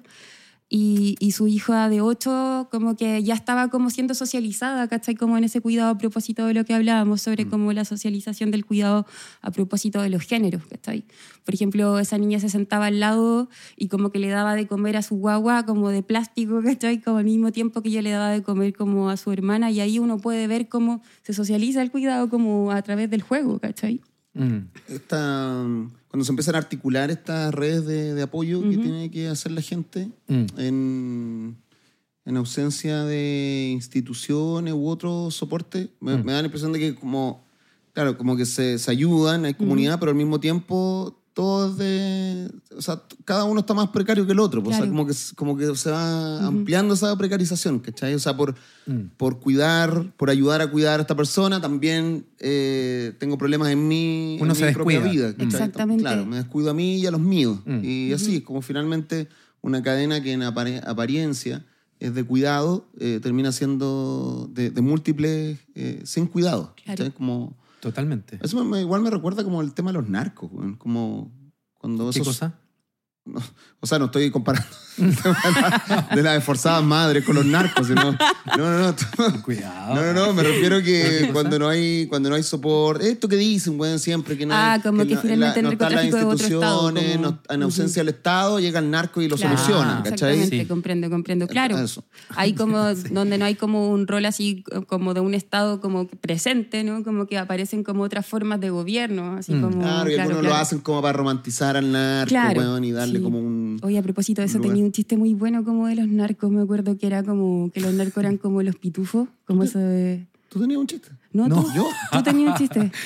S3: Y, y su hija de ocho como que ya estaba como siendo socializada, ¿cachai? Como en ese cuidado a propósito de lo que hablábamos sobre como la socialización del cuidado a propósito de los géneros, ¿cachai? Por ejemplo, esa niña se sentaba al lado y como que le daba de comer a su guagua como de plástico, ¿cachai? Como al mismo tiempo que ella le daba de comer como a su hermana y ahí uno puede ver cómo se socializa el cuidado como a través del juego, ¿cachai?
S2: Mm.
S1: Esta, cuando se empiezan a articular estas redes de, de apoyo que tiene que hacer la gente
S2: Mm.
S1: en, en ausencia de instituciones u otros soportes, me, me da la impresión de que como, claro, como que se, se ayudan, hay comunidad, pero al mismo tiempo todos de, o sea, cada uno está más precario que el otro, pues, o sea,
S3: Claro.
S1: como que, como que se va ampliando esa precarización, ¿cachai? O sea, por,
S2: Mm.
S1: por cuidar, por ayudar a cuidar a esta persona, también eh, tengo problemas en mí,
S2: Uno
S1: en
S2: se
S1: mi propia
S2: descuida.
S1: vida. ¿cachai?
S3: Exactamente.
S1: Claro, me descuido a mí y a los míos.
S2: Mm.
S1: Y así, es como finalmente una cadena que en apare- apariencia es de cuidado, eh, termina siendo de, de múltiples eh, sin cuidado.
S3: Claro.
S1: ¿cachai? Como,
S2: Totalmente.
S1: eso me- igual me recuerda como el tema de los narcos, como cuando
S2: ¿Qué
S1: esos-
S2: cosa? <laughs>
S1: o sea, no estoy comparando <laughs> de las esforzadas madres con los narcos. No, no, no. No,
S2: Cuidado.
S1: no, no, no, me refiero que cuando no hay cuando no hay soporte, esto que dicen, weón, siempre que no
S3: Ah,
S1: hay-
S3: como que
S1: no-
S3: finalmente el
S1: no están las
S3: estado,
S1: instituciones,
S3: como-
S1: no- en ausencia del Estado llega el narco y lo
S3: Claro,
S1: soluciona, ¿cachai?
S3: Exactamente,
S2: Sí.
S3: comprendo, comprendo. Claro.
S1: Eso.
S3: Hay como, <laughs> donde no hay como un rol así como de un Estado como presente, ¿no? Como que aparecen como otras formas de gobierno, así como...
S1: Mm. Claro, y algunos lo
S3: claro.
S1: hacen como para romantizar al narco,
S3: Claro,
S1: weón, y darle
S3: sí.
S1: como un...
S3: Oye, a propósito de eso,
S1: lugar.
S3: Un chiste muy bueno como de los narcos. Me acuerdo que era como que los narcos eran como los pitufos, como eso de...
S1: ¿Tú tenías un chiste?
S3: No,
S2: No.
S3: tú,
S1: ¿Yo?
S3: tú tenías un chiste. <laughs>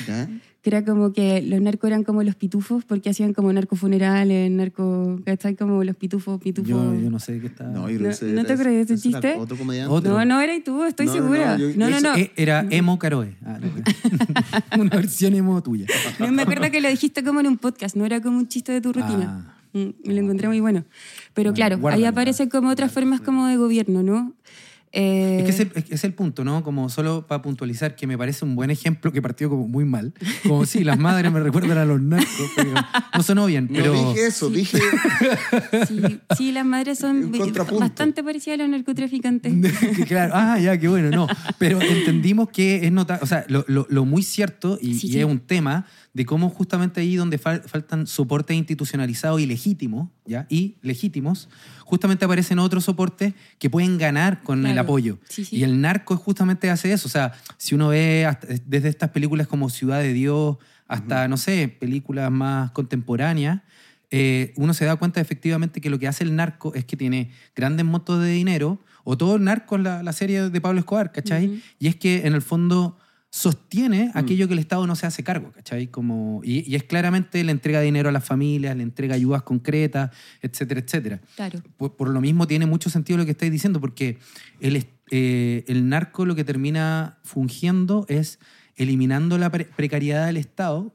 S3: Que era como que los narcos eran como los pitufos porque hacían como narcofunerales, narco... ¿Cachai? Como los pitufos, pitufos...
S2: Yo, yo no sé qué está.
S1: No, yo
S3: No- ¿no te acuerdas de ese
S1: era
S3: chiste?
S1: Otro comediante.
S2: Otro.
S3: No, no eras tú, estoy
S1: No, no, no,
S3: segura.
S1: yo-
S3: No, no, no.
S2: Eh, Era emo Caroe. Ah, no, <laughs> Una versión emo tuya.
S3: No, me acuerdo que lo dijiste como en un podcast, no era como un chiste de tu rutina.
S2: Ah.
S3: Mm, me lo encontré muy bueno. Pero
S2: Bueno,
S3: claro, ahí aparecen como otras formas como de gobierno, ¿no? Eh,
S2: Es que ese, es el punto, ¿no? Como solo para puntualizar, que me parece un buen ejemplo que partió como muy mal. Como sí, las madres me recuerdan a los narcos, pero no sonó bien. Pero
S1: No dije eso, dije...
S3: sí, sí, las madres son bastante parecidas a los narcotraficantes. <laughs>
S2: Claro, ah, ya, qué bueno, no. Pero entendimos que es notable, o sea, lo, lo- lo muy cierto, y,
S3: Sí,
S2: y
S3: sí.
S2: es un tema, de cómo justamente ahí donde fal- faltan soportes institucionalizados y legítimos, ¿ya? Y legítimos, justamente aparecen otros soportes que pueden ganar con el apoyo.
S3: Sí, sí.
S2: Y el narco justamente hace eso. O sea, si uno ve hasta- desde estas películas como Ciudad de Dios hasta, no sé, películas más contemporáneas, eh, uno se da cuenta efectivamente que lo que hace el narco es que tiene grandes montos de dinero, o todo el narco es la, la serie de Pablo Escobar, ¿cachai? Y es que en el fondo sostiene aquello que el Estado no se hace cargo, ¿cachai? Como, y, y es claramente le entrega dinero a las familias, le entrega ayudas concretas, etcétera, etcétera.
S3: Claro.
S2: Por, por lo mismo tiene mucho sentido lo que estáis diciendo, porque el, eh, el narco lo que termina fungiendo es eliminando la pre- precariedad del Estado,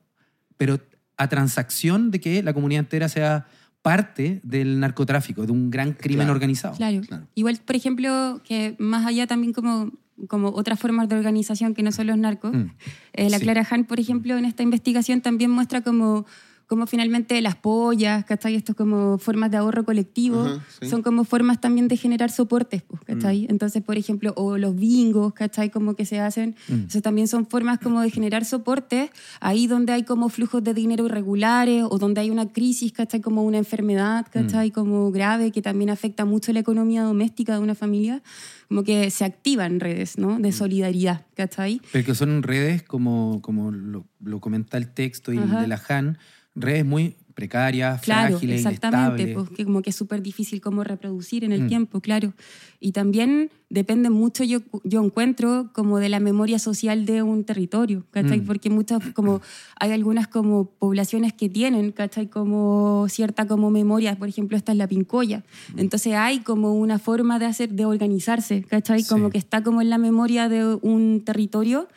S2: pero a transacción de que la comunidad entera sea parte del narcotráfico, de un gran crimen
S1: Claro.
S2: organizado.
S3: Claro.
S1: Claro.
S3: Igual, por ejemplo, que más allá también como, como otras formas de organización que no son los narcos,
S2: Mm.
S3: eh, la
S2: Sí.
S3: Clara Han, por ejemplo, en esta investigación también muestra como, como finalmente las pollas, ¿cachai? Estos como formas de ahorro colectivo,
S1: Ajá, sí.
S3: son como formas también de generar soportes, pues, ¿cachai? Entonces, por ejemplo, o los bingos, ¿cachai? Como que se hacen,
S2: Mm.
S3: eso también son formas como de generar soportes, ahí donde hay como flujos de dinero irregulares o donde hay una crisis, ¿cachai? Como una enfermedad, ¿cachai? Como grave que también afecta mucho la economía doméstica de una familia, como que se activan redes, ¿no? De solidaridad, ¿cachai?
S2: Pero que son redes, como, como lo, lo comenta el texto y
S3: Ajá.
S2: de la Han, redes muy precarias,
S3: Claro,
S2: frágiles,
S3: exactamente,
S2: inestables.
S3: pues, que como que es súper difícil como reproducir en el
S2: Mm.
S3: tiempo, claro. Y también depende mucho, yo, yo encuentro, como de la memoria social de un territorio, ¿cachai?
S2: Mm.
S3: Porque muchas, como, <coughs> hay algunas como poblaciones que tienen, ¿cachai? Como cierta como memoria, por ejemplo, esta es la Pincoya.
S2: Mm.
S3: Entonces hay como una forma de hacer, de organizarse, ¿cachai? Como
S2: Sí.
S3: que está como en la memoria de un territorio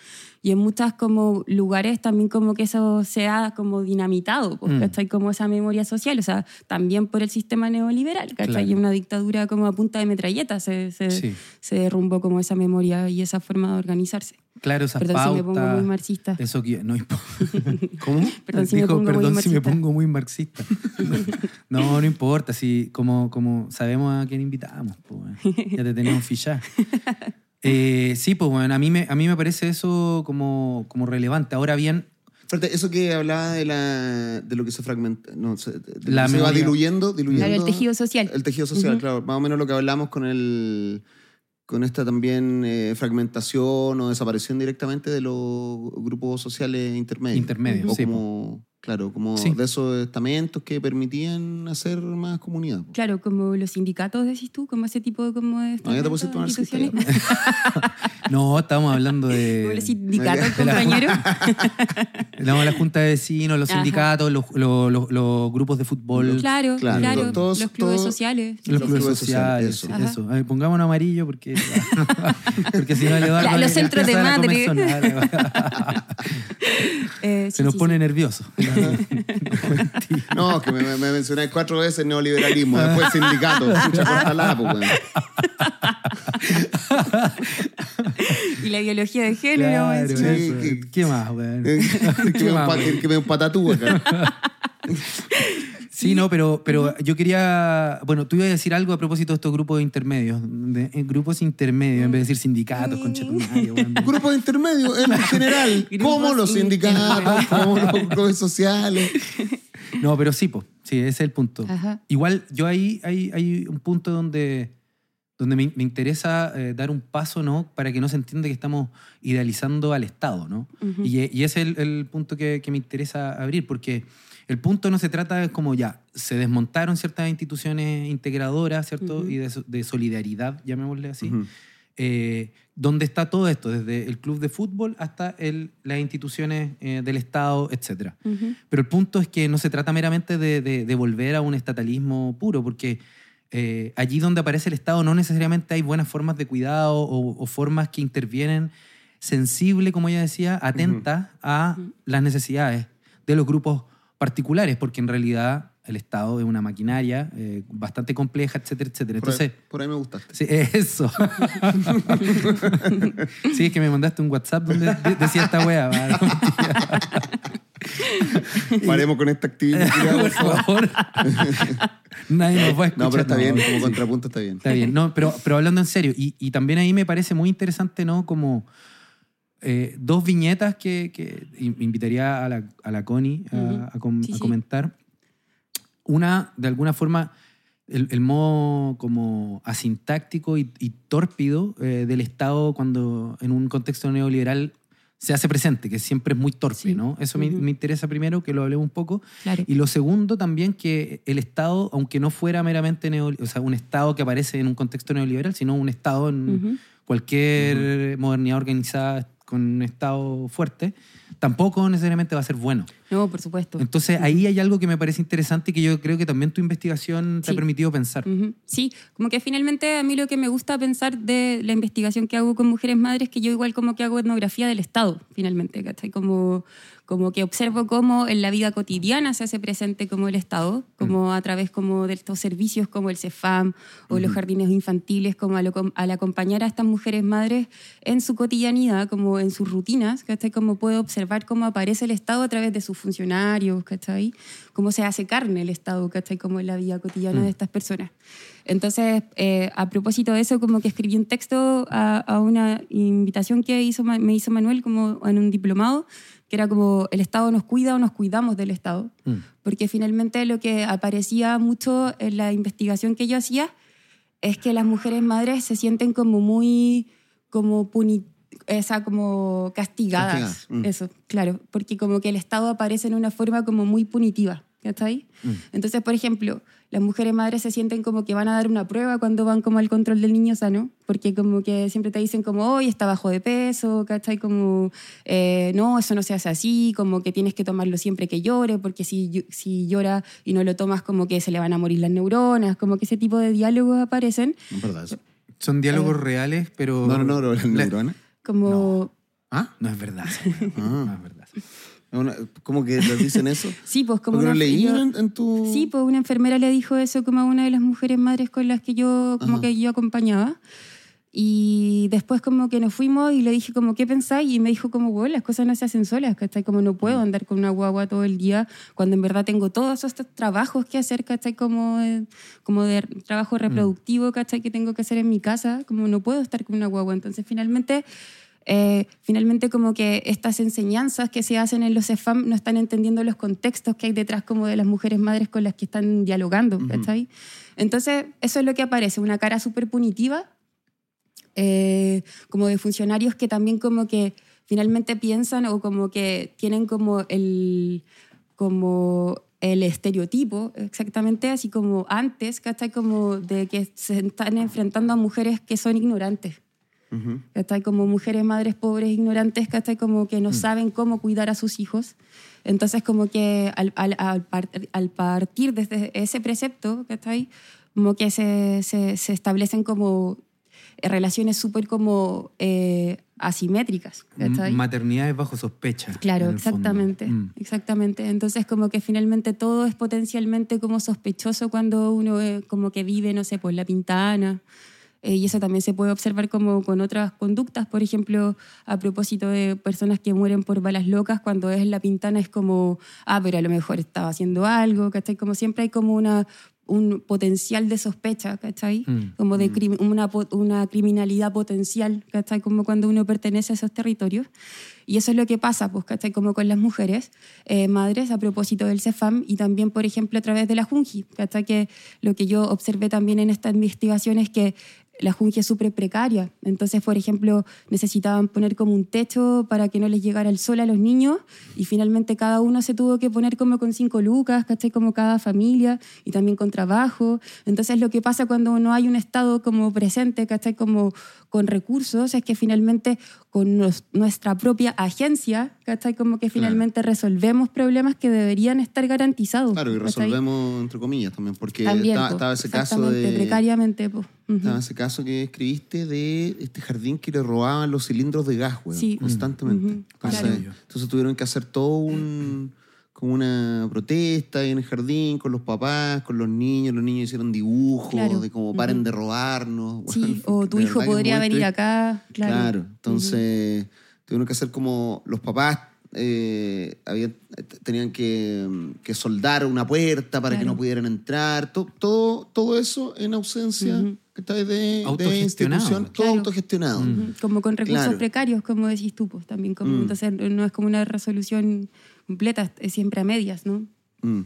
S3: y en muchas como lugares también como que eso se ha como dinamitado, pues,
S2: Mm.
S3: ¿cachai? Como esa memoria social, o sea, también por el sistema neoliberal, ¿cachai?
S2: Claro.
S3: Y una dictadura como a punta de metralleta se, se,
S2: Sí.
S3: se derrumbó como esa memoria y esa forma de organizarse.
S2: Claro, esas
S3: Perdón si me pongo muy marxista.
S2: Eso que no importa. <laughs>
S1: ¿Cómo?
S3: Perdón si me
S2: Dijo,
S3: pongo muy
S2: perdón si me
S3: marxista.
S2: pongo muy marxista. No, no importa, si como, como sabemos a quién invitamos, pues, ya te tenemos fichado. <laughs> Eh, sí, pues bueno, a mí me, a mí me parece eso como, como relevante. Ahora bien,
S1: Espérate, eso que hablaba de, la, de lo que se fragmenta, no, se, de lo
S2: La
S1: que se va diluyendo, diluyendo.
S3: Claro, el tejido social.
S1: El tejido social, claro. Más o menos lo que hablamos con el con esta también eh, fragmentación o desaparición directamente de los grupos sociales intermedios.
S2: Intermedios,
S1: O
S2: sí,
S1: como, claro, como
S2: Sí.
S1: de esos estamentos que permitían hacer más comunidad.
S3: Claro, como los sindicatos, decís tú, como ese tipo de, como de
S1: No, ya te pusiste
S3: instituciones. <laughs>
S2: no, estamos hablando
S3: Como
S2: de,
S3: los sindicatos, compañero. <laughs>
S2: no, la junta de vecinos, los
S3: Ajá.
S2: sindicatos, los, los- los- los grupos de fútbol,
S3: Claro,
S1: Claro,
S3: claro.
S1: todos-
S3: los clubes
S1: todos-
S3: sociales.
S2: los clubes
S1: clubes
S2: sociales,
S1: sociales,
S3: eso.
S2: eso. A ver, pongamos un amarillo porque, <laughs> porque si no le
S3: La- los centros de madre. Eh, sí,
S2: Se nos
S3: sí,
S2: pone nervioso. <laughs>
S1: No, que me, me, me mencionáis cuatro veces neoliberalismo, después sindicato. Pucha, córtala, po, weón.
S3: Y la biología de género.
S2: Claro.
S1: Sí,
S2: ¿Qué más, weón? <laughs>
S1: que, me me empatatúa acá. <laughs>
S2: Sí, no, pero, pero yo quería. Bueno, tú ibas a decir algo a propósito de estos grupos intermedios. De, eh, grupos intermedios, en vez de decir sindicatos, <laughs> weón. <laughs>
S1: Grupos intermedios en general, como los sindicatos, <laughs> como los grupos sociales.
S2: No, pero sí, pues. Sí, ese es el punto.
S3: Ajá.
S2: Igual, yo ahí hay, hay un punto donde, donde me, me interesa eh, dar un paso, ¿no? Para que no se entienda que estamos idealizando al Estado, ¿no? Y, y ese es el, el punto que, que me interesa abrir, porque el punto no se trata de como ya, se desmontaron ciertas instituciones integradoras, ¿cierto? Y de, so- de solidaridad, llamémosle así.
S1: Ujú.
S2: Eh, donde está todo esto, desde el club de fútbol hasta el, las instituciones eh, del Estado, etcétera.
S3: Ujú.
S2: Pero el punto es que no se trata meramente de, de- de volver a un estatalismo puro, porque eh, allí donde aparece el Estado no necesariamente hay buenas formas de cuidado o, o formas que intervienen sensible, como ella decía, atentas a las necesidades de los grupos particulares, porque en realidad el Estado es una maquinaria eh, bastante compleja, etcétera, etcétera.
S1: Por, ahí,
S2: Entonces,
S1: por ahí me gustaste.
S2: Sí, eso. <laughs> sí, es que me mandaste un WhatsApp donde de- decía esta wea. <laughs>
S1: Paremos con esta actividad. <laughs> por favor.
S2: Nadie nos va a escuchar.
S1: No, pero está bien,
S2: sí.
S1: como contrapunto está bien.
S2: Está bien, no, pero, pero hablando en serio, y, y también ahí me parece muy interesante, ¿no? Como eh, dos viñetas que, que in- invitaría a la, a la Connie a, com-
S3: Sí,
S2: a
S3: sí.
S2: comentar. Una, de alguna forma, el, el modo como asintáctico y, y tórpido eh, del Estado cuando en un contexto neoliberal se hace presente, que siempre es muy torpe,
S3: Sí.
S2: ¿no? Eso me, interesa primero, que lo hablemos un poco.
S3: Claro.
S2: Y lo segundo también que el Estado, aunque no fuera meramente neoliberal, o sea, un Estado que aparece en un contexto neoliberal, sino un Estado en cualquier modernidad organizada con un Estado fuerte, tampoco necesariamente va a ser bueno.
S3: No, por supuesto.
S2: Entonces ahí hay algo que me parece interesante y que yo creo que también tu investigación te ha
S3: Sí.
S2: permitido pensar.
S3: Ujú. Sí, como que finalmente a mí lo que me gusta pensar de la investigación que hago con mujeres madres es que yo igual como que hago etnografía del Estado, finalmente, ¿cachai? Como, como que observo cómo en la vida cotidiana se hace presente como el Estado, como a través como de estos servicios como el CEFAM o los jardines infantiles, como al, al acompañar a estas mujeres madres en su cotidianidad, como en sus rutinas, ¿cachai? Como puedo observar cómo aparece el Estado a través de sus funcionarios, ¿cachai? Cómo se hace carne el Estado, ¿cachai? Como en la vida cotidiana de estas personas. Entonces, eh, a propósito de eso, como que escribí un texto a, a una invitación que hizo, me hizo Manuel como en un diplomado, que era como el Estado nos cuida o nos cuidamos del Estado.
S2: Mm.
S3: Porque finalmente lo que aparecía mucho en la investigación que yo hacía es que las mujeres madres se sienten como muy como puni esa como castigadas.
S1: Castigadas, mm.
S3: Eso, claro, porque como que el Estado aparece en una forma como muy punitiva, ¿está ahí?
S2: Mm.
S3: Entonces, por ejemplo, las mujeres madres se sienten como que van a dar una prueba cuando van como al control del niño sano, porque como que siempre te dicen como, hoy está bajo de peso, ¿cachai? Como, eh, no, eso no se hace así, como que tienes que tomarlo siempre que llore, porque si, si llora y no lo tomas como que se le van a morir las neuronas, como que ese tipo de diálogos aparecen,
S1: No.
S2: Son diálogos reales, pero...
S1: No, no, no, las
S2: La-
S1: neuronas.
S3: Como...
S1: ¿Ah?
S2: No es verdad. <laughs>
S1: Ah.
S2: No es verdad.
S1: Una- ¿Cómo que les dicen eso? <laughs>
S3: Sí, pues como
S1: ¿Porque lo
S3: una-
S1: leí
S3: yo-
S1: en, en tu...?
S3: Sí, pues una enfermera le dijo eso como a una de las mujeres madres con las que yo como
S1: Ajá.
S3: que yo acompañaba. Y después como que nos fuimos y le dije como, ¿qué pensáis? Y me dijo como, bueno, las cosas no se hacen solas, ¿cachai? Como no puedo andar con una guagua todo el día cuando en verdad tengo todos estos trabajos que hacer, ¿cachai? Como de, como de trabajo reproductivo, ¿cachai? Que tengo que hacer en mi casa, como no puedo estar con una guagua. Entonces finalmente... eh, finalmente como que estas enseñanzas que se hacen en los CEFAM no están entendiendo los contextos que hay detrás como de las mujeres madres con las que están dialogando, ¿cachai? Entonces, eso es lo que aparece, una cara súper punitiva, eh, como de funcionarios que también como que finalmente piensan o como que tienen como el, como el estereotipo, exactamente así como antes, ¿cachai? Como de que se están enfrentando a mujeres que son ignorantes.
S1: Ujú.
S3: ¿cachai? Como mujeres madres pobres ignorantes, ¿cachai? Como que no saben cómo cuidar a sus hijos. Entonces, como que al, al- al al partir desde ese precepto, ¿cachai? Como que se, se, se establecen como relaciones súper como eh, asimétricas, ¿cachai?
S2: Maternidades bajo sospecha.
S3: Claro, exactamente,
S2: Mm.
S3: exactamente. Entonces como que finalmente todo es potencialmente como sospechoso cuando uno eh, como que vive, no sé, pues la pintana, Eh, y eso también se puede observar como con otras conductas, por ejemplo, a propósito de personas que mueren por balas locas, cuando es la pintana es como, ah, pero a lo mejor estaba haciendo algo, ¿cachai? Como siempre hay como una un potencial de sospecha, ¿cachai?
S2: Mm.
S3: Como de crim- una, una criminalidad potencial, ¿cachai? Como cuando uno pertenece a esos territorios. Y eso es lo que pasa, pues, ¿cachai? Como con las mujeres eh, madres a propósito del CEFAM y también, por ejemplo, a través de la Junji, ¿cachai? Que lo que yo observé también en esta investigación es que la Junji es súper precaria. Entonces, por ejemplo, necesitaban poner como un techo para que no les llegara el sol a los niños y finalmente cada uno se tuvo que poner como con cinco lucas, ¿cachai? Como cada familia y también con trabajo. Entonces, lo que pasa cuando no hay un Estado como presente, ¿cachai? Como con recursos, es que finalmente con nos- nuestra propia agencia, ¿cachai? Como que finalmente resolvemos problemas que deberían estar garantizados.
S1: Claro, y
S3: ¿cachai?
S1: resolvemos entre comillas también, porque
S3: También,
S1: estaba,
S3: po,
S1: estaba ese caso de...
S3: precariamente, po.
S1: Estaba ese caso que escribiste de este jardín que le robaban los cilindros de gas, güey,
S3: Sí.
S1: constantemente. Entonces,
S2: claro.
S1: entonces tuvieron que hacer todo un como una protesta ahí en el jardín con los papás, con los niños, los niños hicieron dibujos
S3: Claro.
S1: de como paren de robarnos.
S3: Sí,
S1: Bueno, <laughs>
S3: o tu hijo podría venir acá, claro.
S1: Claro, entonces tuvieron que hacer como los papás eh, habían- tenían que, que soldar una puerta para que
S3: Claro.
S1: no pudieran entrar, to- todo, todo eso en ausencia
S3: Ujú.
S1: ¿cachai? de, de institución, todo
S3: Claro.
S1: autogestionado.
S3: Ujú, Como con recursos
S1: Claro.
S3: precarios, como decís tú, pues también. Como,
S1: Mm.
S3: Entonces no es como una resolución completa, es siempre a medias, ¿no?
S1: Mm.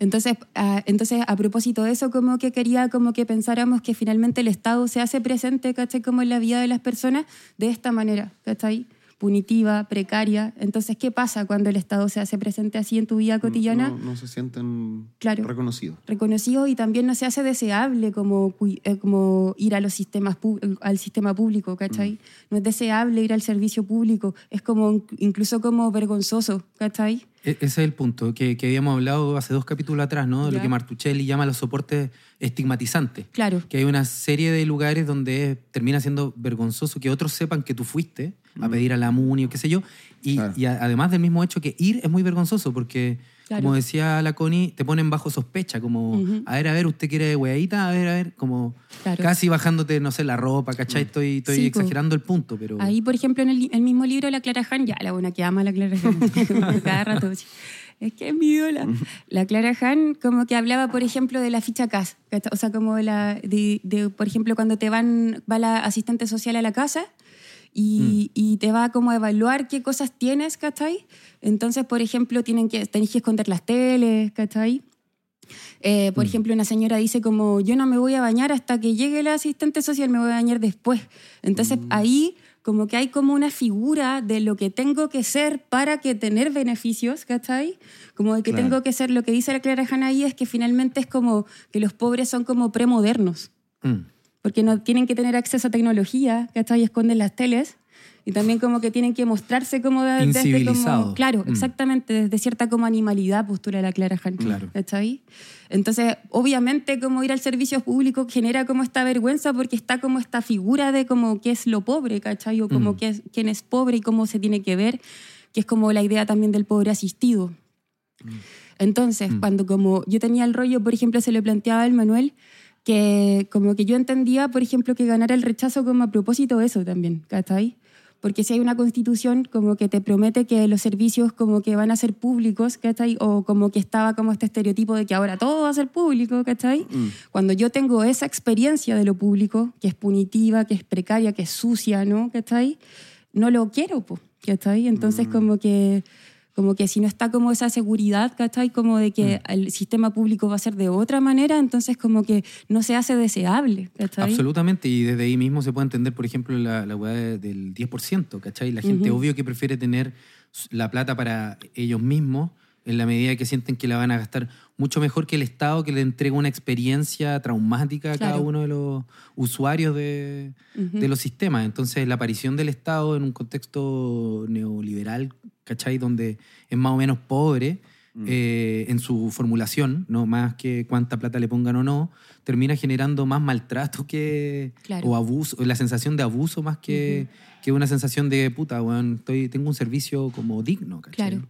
S3: Entonces, a, entonces, a propósito de eso, como que quería como que pensáramos que finalmente el Estado se hace presente, ¿cachai? Como en la vida de las personas de esta manera, ¿cachai? Punitiva, precaria. Entonces, ¿qué pasa cuando el Estado se hace presente así en tu vida cotidiana?
S1: No, no se sienten
S3: Claro.
S1: reconocidos.
S3: reconocido y también no se hace deseable como, eh, como ir a los sistemas al sistema público, ¿cachai? No es deseable ir al servicio público, es como incluso como vergonzoso, ¿cachai?
S2: E- Ese es el punto que, que habíamos hablado hace dos capítulos atrás, ¿no? De lo que Martuchelli llama los soportes estigmatizantes.
S3: Claro.
S2: Que hay una serie de lugares donde termina siendo vergonzoso que otros sepan que tú fuiste a pedir a la MUNI o qué sé yo. Y,
S1: Claro.
S2: y a- además del mismo hecho que ir es muy vergonzoso porque,
S3: Claro.
S2: como decía la Connie, te ponen bajo sospecha, como,
S3: Ujú.
S2: a ver, a ver, usted quiere hueadita, a ver, a ver, como
S3: Claro.
S2: casi bajándote, no sé, la ropa, ¿cachai? Estoy, estoy
S3: Sí,
S2: exagerando el punto, pero...
S3: Ahí, por ejemplo, en el, el mismo libro, La Clara Han, ya, la buena que ama a la Clara Han, <laughs> cada rato. Es que es mi ídola. La Clara Han como que hablaba, por ejemplo, de la ficha CAS. ¿cachai? O sea, como de, la, de, de, por ejemplo, cuando te van, va la asistente social a la casa y, y te va como a evaluar qué cosas tienes, ¿cachai? Entonces, por ejemplo, tienen que, tenés que esconder las teles, ¿cachai? Eh, por ejemplo, una señora dice como, yo no me voy a bañar hasta que llegue la asistente social, me voy a bañar después. Entonces ahí como que hay como una figura de lo que tengo que ser para que tener beneficios, ¿cachai? Como de que
S1: Claro.
S3: tengo que ser, lo que dice la Clara Hanna ahí es que finalmente es como que los pobres son como premodernos,
S2: Mm.
S3: Porque no tienen que tener acceso a tecnología, ¿cachai? Y esconden las teles. Y también como que tienen que mostrarse como de- desde como...
S2: Incivilizados.
S3: Claro,
S2: Mm.
S3: exactamente, desde cierta como animalidad postura la Clara Han.
S2: Claro.
S3: ¿Cachai? Entonces, obviamente, como ir al servicio público genera como esta vergüenza porque está como esta figura de como qué es lo pobre, ¿cachai? O como
S2: Mm.
S3: qué es, quién es pobre y cómo se tiene que ver, que es como la idea también del pobre asistido. Entonces,
S2: Mm.
S3: cuando como yo tenía el rollo, por ejemplo, se le planteaba al Manuel que como que yo entendía, por ejemplo, que ganara el rechazo como a propósito de eso también, ¿cachai? Porque si hay una constitución como que te promete que los servicios como que van a ser públicos, ¿cachai? O como que estaba como este estereotipo de que ahora todo va a ser público, ¿cachai?
S1: Mm.
S3: Cuando yo tengo esa experiencia de lo público, que es punitiva, que es precaria, que es sucia, ¿no? ¿cachai? No lo quiero, po, ¿cachai? Entonces como que como que si no está como esa seguridad, ¿cachai? Como de que el sistema público va a ser de otra manera, entonces como que no se hace deseable, ¿cachai?
S2: Absolutamente, y desde ahí mismo se puede entender, por ejemplo, la, la de- del 10%, ¿cachai? La gente obvio que prefiere tener la plata para ellos mismos en la medida que sienten que la van a gastar mucho mejor que el Estado que le entrega una experiencia traumática a cada uno de los usuarios de, los sistemas. Entonces, la aparición del Estado en un contexto neoliberal, ¿cachai? Donde es más o menos pobre eh, en su formulación, no más que cuánta plata le pongan o no, termina generando más maltrato que
S3: Claro.
S2: o abuso, la sensación de abuso más que, que una sensación de puta, weón, estoy, tengo un servicio como digno, ¿cachai?
S3: Claro.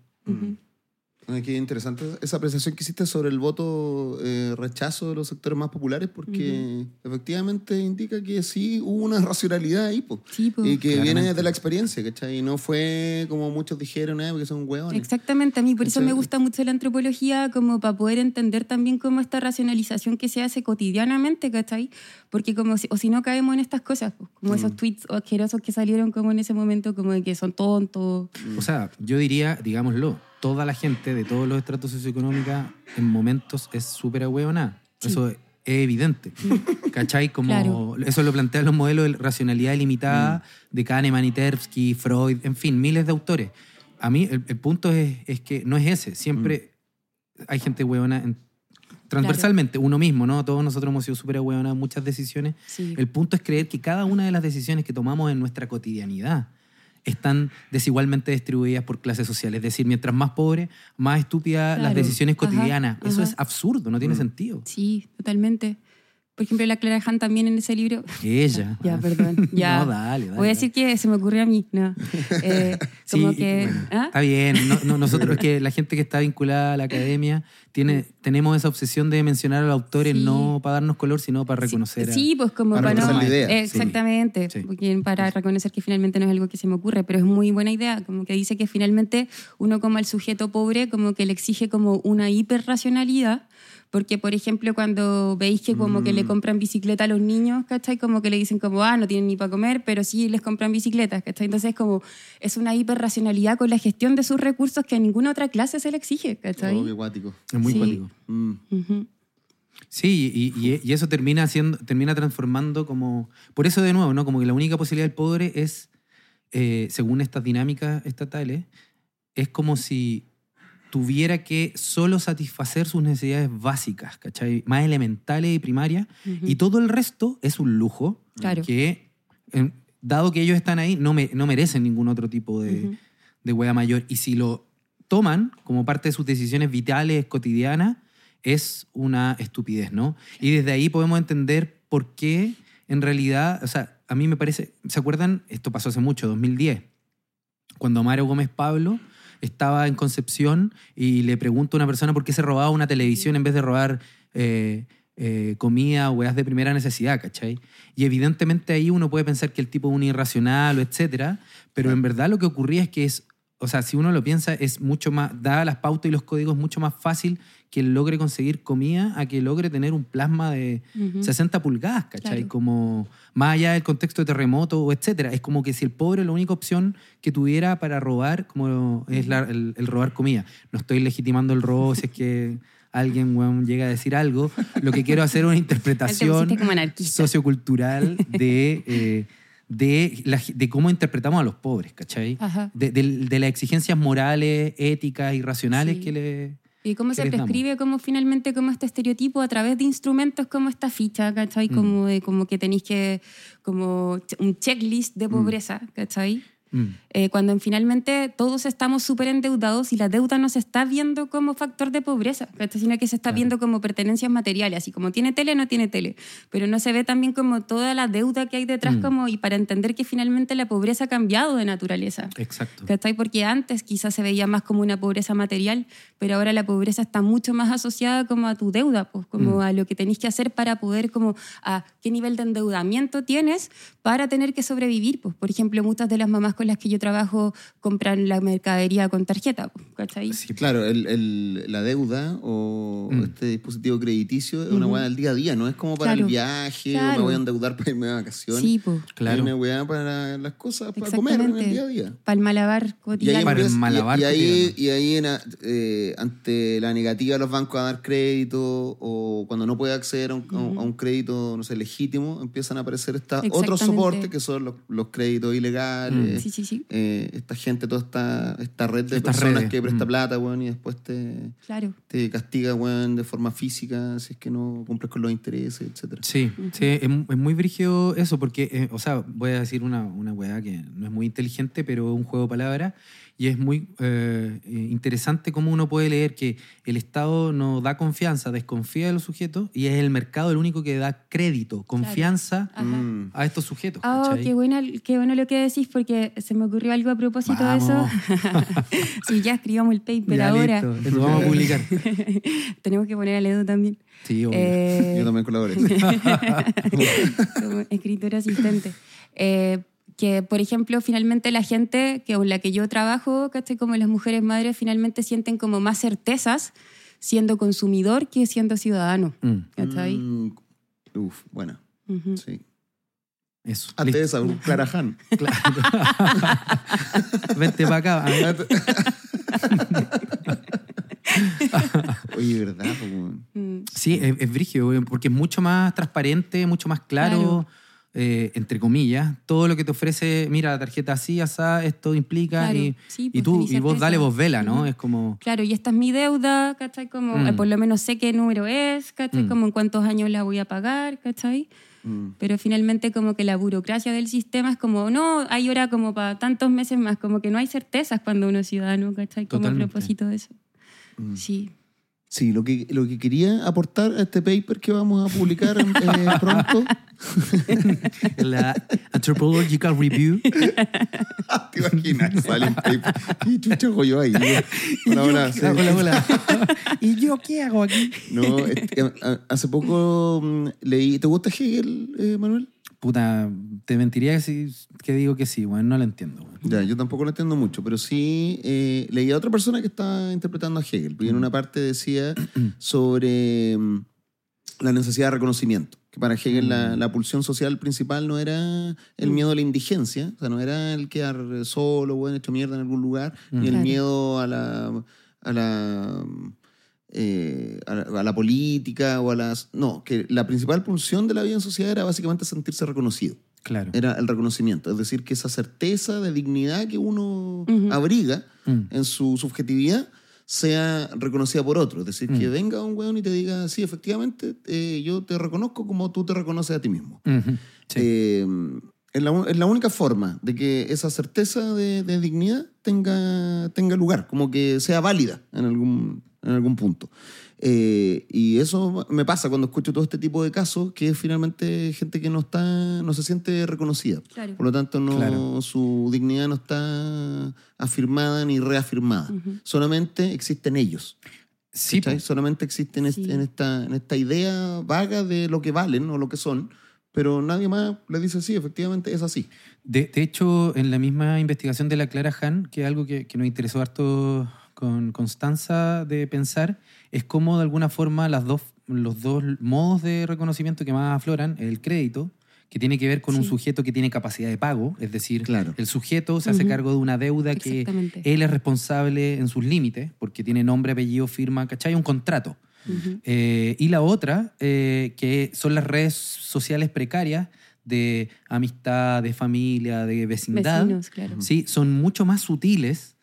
S1: Qué interesante esa apreciación que hiciste sobre el voto eh, rechazo de los sectores más populares, porque efectivamente indica que sí hubo una racionalidad ahí, po.
S3: Sí, po.
S1: y que viene
S2: Claramente.
S1: de la experiencia, ¿cachai? Y no fue como muchos dijeron, eh, porque son hueones.
S3: Exactamente, a mí por eso me gusta mucho la antropología, como para poder entender también cómo esta racionalización que se hace cotidianamente, ¿cachai? Porque como si, o si no caemos en estas cosas, pues, como esos tweets asquerosos que salieron como en ese momento, como de que son tontos.
S2: O sea, yo diría, digámoslo, toda la gente de todos los estratos socioeconómicos en momentos es súper ahueonada. Eso es evidente. <laughs> ¿Cachai? Como
S3: Claro.
S2: eso lo plantean los modelos de racionalidad ilimitada de Kahneman y Tversky, Freud, en fin, miles de autores. A mí el, el punto es, es que no es ese. Siempre hay gente hueona en- transversalmente, uno mismo, ¿no? Todos nosotros hemos sido súper ahueonados en muchas decisiones.
S3: Sí.
S2: El punto es creer que cada una de las decisiones que tomamos en nuestra cotidianidad están desigualmente distribuidas por clases sociales. Es decir, mientras más pobre, más estúpidas las decisiones
S3: Ajá,
S2: cotidianas. Eso
S3: ajá.
S2: es absurdo, no tiene sentido.
S3: Sí, totalmente. Por ejemplo, la Clara Han también en ese libro.
S2: Ella. <laughs>
S3: Ya, perdón. Ya.
S2: No, dale, dale.
S3: Voy a decir que se me ocurrió a mí. No. <laughs> Eh,
S2: Sí,
S3: como que.
S2: bueno,
S3: ¿ah?
S2: Está bien. No- no, nosotros, que la gente que está vinculada a la academia, tiene, tenemos esa obsesión de mencionar a los autores
S3: Sí.
S2: no para darnos color, sino para reconocer a-
S3: Sí, pues como
S1: Para
S3: para, no.
S1: la idea.
S3: Eh, Exactamente.
S2: Sí.
S3: Para reconocer que finalmente no es algo que se me ocurre, pero es muy buena idea. Como que dice que finalmente uno, como al sujeto pobre, como que le exige como una hiperracionalidad. Porque, por ejemplo, cuando veis que como que le
S1: Mm.
S3: compran bicicleta a los niños, ¿cachai? Como que le dicen como, ah, no tienen ni para comer, pero sí les compran bicicletas, ¿cachai? Entonces, como es una hiperracionalidad con la gestión de sus recursos que a ninguna otra clase se le exige, ¿cachai?
S1: Oh, guático.
S2: Es muy
S3: Sí.
S2: cuático.
S1: Mm.
S3: Ujú.
S2: Sí, y, y- y eso termina siendo, termina transformando como. Por eso, de nuevo, ¿no? Como que la única posibilidad del pobre es, eh, según estas dinámicas estatales, es como si tuviera que solo satisfacer sus necesidades básicas, ¿cachai? Más elementales y primarias, y todo el resto es un lujo
S3: Claro.
S2: que, eh, dado que ellos están ahí, no, me- no merecen ningún otro tipo de, de hueá mayor. Y si lo toman como parte de sus decisiones vitales cotidianas, es una estupidez, ¿no? Y desde ahí podemos entender por qué, en realidad, o sea, a mí me parece, ¿se acuerdan? Esto pasó hace mucho, 2010, cuando Mario Gómez Pablo estaba en Concepción y le pregunta a una persona por qué se robaba una televisión en vez de robar eh, eh, comida o weas de primera necesidad, ¿cachai? Y evidentemente ahí uno puede pensar que el tipo es un irracional o etcétera, pero en verdad lo que ocurría es que es, o sea, si uno lo piensa, es mucho más, dadas las pautas y los códigos, mucho más fácil que logre conseguir comida a que logre tener un plasma de
S3: Ujú.
S2: 60 pulgadas, ¿cachai?
S3: Claro.
S2: Como más allá del contexto de terremoto o etcétera. Es como que si el pobre la única opción que tuviera para robar, como es la- el, el robar comida. No estoy legitimando el robo si es que alguien llega a decir algo. Lo que quiero hacer es una <laughs> interpretación sociocultural de, eh, de, la- de cómo interpretamos a los pobres, ¿cachai? De, de- de las exigencias morales, éticas y racionales
S3: Sí.
S2: que le...
S3: Y cómo se prescribe como finalmente como este estereotipo a través de instrumentos como esta ficha,
S2: Mm.
S3: ¿cachai? Como, de, como que tenéis que, como un checklist de pobreza, ¿cachai?
S2: Mm.
S3: Eh, cuando finalmente todos estamos súper endeudados y la deuda no se está viendo como factor de pobreza, sino que se está viendo como pertenencias materiales, así como tiene tele, no tiene tele, pero no se ve también como toda la deuda que hay detrás
S2: Mm.
S3: como, y para entender que finalmente la pobreza ha cambiado de naturaleza.
S2: Exacto.
S3: ¿Cachai? Porque antes quizás se veía más como una pobreza material, pero ahora la pobreza está mucho más asociada como a tu deuda, pues, como
S2: Mm.
S3: a lo que tenés que hacer para poder, como a qué nivel de endeudamiento tienes para tener que sobrevivir. Pues. Por ejemplo, muchas de las mamás con las que yo trabajo compran la mercadería con tarjeta, ¿cachai?
S2: Sí,
S1: Claro, el, el- la deuda o
S2: Mm.
S1: este dispositivo crediticio es una
S3: Ujú.
S1: weá del día a día, no es como para
S3: Claro,
S1: el viaje o me
S3: claro.
S1: voy a endeudar para irme de vacaciones.
S3: Sí, pues.
S2: Claro.
S1: Es una weá para las cosas, para comer en el día a día.
S3: Para el malabar
S1: Y ahí,
S3: cotidiano.
S2: Para el
S1: empieza- y-
S2: malabar
S1: y, ahí,
S2: cotidiano.
S1: y ahí en eh, ante la negativa de los bancos a dar crédito o cuando no puede acceder a un, un- a un crédito no sé, legítimo, empiezan a aparecer estos otros soportes que son los, los créditos ilegales.
S3: Sí, sí, sí.
S1: eh, esta gente, toda esta, esta red de
S2: Estas
S1: personas
S2: redes,
S1: que presta
S2: mm.
S1: plata, weón, y después te,
S3: Claro.
S1: te castiga, weón, de forma física si es que no cumples con los intereses, etcétera.
S2: Sí, sí, es, es muy brígido eso, porque, eh, o sea, voy a decir una, una weá que no es muy inteligente, pero es un juego de palabras, y es muy eh, eh, interesante cómo uno puede leer que el Estado no da confianza, desconfía de los sujetos, y es el mercado el único que da crédito, confianza
S3: Ajá.
S1: Mm.
S2: a estos sujetos. ¿cachai?
S3: qué, buena, qué bueno lo que decís, porque se me ocurrió algo a propósito
S2: Vamos.
S3: de eso. <laughs> sí, ya escribamos el paper
S2: Ya,
S3: ahora.
S2: listo, Lo vamos a publicar. <laughs>
S3: Tenemos que poner a Ledo también.
S2: Sí, obvio.
S3: Eh,
S1: Yo también colaboré. <laughs>
S3: como escritor asistente. Eh, que, por ejemplo, finalmente la gente que, con la que yo trabajo, ¿cachai? como las mujeres madres, finalmente sienten como más certezas siendo consumidor que siendo ciudadano.
S2: Mm,
S3: ¿cachai?
S1: Mm, uf, buena.
S3: Ujú.
S1: Sí.
S2: Eso.
S1: Antes de esa, Clara Han.
S2: Claro. <laughs> Vente para acá.
S1: Oye, ¿verdad?
S3: Mm,
S2: Sí, es, es brígido, porque es mucho más transparente, mucho más claro,
S3: Claro.
S2: eh, entre comillas, todo lo que te ofrece, mira, la tarjeta así, asá, esto implica,
S3: Claro,
S2: y,
S3: sí,
S2: y
S3: pues,
S2: tú,
S3: tenés
S2: y vos dale, vos vela, ¿no?
S3: Ujú.
S2: Es como,
S3: Claro, y esta es mi deuda, ¿cachai? Como,
S2: Mm.
S3: eh, por lo menos sé qué número es, ¿cachai?
S2: Mm.
S3: Como en cuántos años la voy a pagar, ¿cachai?
S1: Mm.
S3: Pero finalmente como que la burocracia del sistema es como, no, hay hora como para tantos meses más, como que no hay certezas cuando uno es ciudadano, ¿cachai? Como
S2: Totalmente.
S3: a propósito de eso.
S1: Mm.
S3: Sí.
S1: Sí, lo que, lo que quería aportar a este paper que vamos a publicar eh, <laughs> pronto.
S2: la Anthropological Review. <laughs>
S1: ¿Te imaginas? Sale un paper. ¿Qué chucha hago yo ahí? Hola, hola,
S2: hola, hola. ¿Y yo qué hago aquí?
S1: No, este, hace poco mm, leí. ¿Te gusta Hegel, eh, Manuel?
S2: Puta, te mentiría que, sí, que digo que sí, bueno, no lo entiendo. güey.
S1: Ya, yo tampoco lo entiendo mucho, pero sí eh, leí a otra persona que está interpretando a Hegel. Y en una parte decía <clears throat> sobre mm, la necesidad de reconocimiento. Que para Hegel la, la pulsión social principal no era el
S3: Mm.
S1: miedo a la indigencia, o sea, no era el quedar solo, bueno, hecho mierda en algún lugar, ni el
S3: Claro.
S1: miedo a la, a la, eh, a la, a la política o a las... No, que la principal pulsión de la vida en sociedad era básicamente sentirse reconocido
S2: Claro.
S1: era el reconocimiento. Es decir, que esa certeza de dignidad que uno abriga
S2: Mm.
S1: en su subjetividad sea reconocida por otro. Es decir, que
S2: Mm.
S1: venga un weón y te diga, sí, efectivamente, eh, yo te reconozco como tú te reconoces a ti mismo.
S2: Sí.
S1: Eh, es, la, es la única forma de que esa certeza de, de dignidad tenga, tenga lugar, como que sea válida en algún, en algún punto. Eh, y eso me pasa cuando escucho todo este tipo de casos, que es finalmente gente que no está, no se siente reconocida.
S3: Claro.
S1: Por lo tanto, no,
S2: Claro.
S1: su dignidad no está afirmada ni reafirmada. Solamente existen ellos.
S2: sí.
S1: Solamente existen en,
S3: Sí.
S1: en esta, en esta idea vaga de lo que valen o lo que son, pero nadie más le dice sí, efectivamente es así.
S2: De, de hecho, en la misma investigación de la Clara Han, que es algo que, que nos interesó harto con Constanza de pensar, es cómo de alguna forma las dos, los dos modos de reconocimiento que más afloran, el crédito, que tiene que ver con un sujeto que tiene capacidad de pago, es decir,
S1: Claro.
S2: el sujeto se hace cargo de una deuda que él es responsable en sus límites, porque tiene nombre, apellido, firma, ¿cachai? Un contrato. Eh, y la otra, eh, que son las redes sociales precarias de amistad, de familia, de vecindad,
S3: Vecinos, claro.
S2: ¿sí? son mucho más sutiles,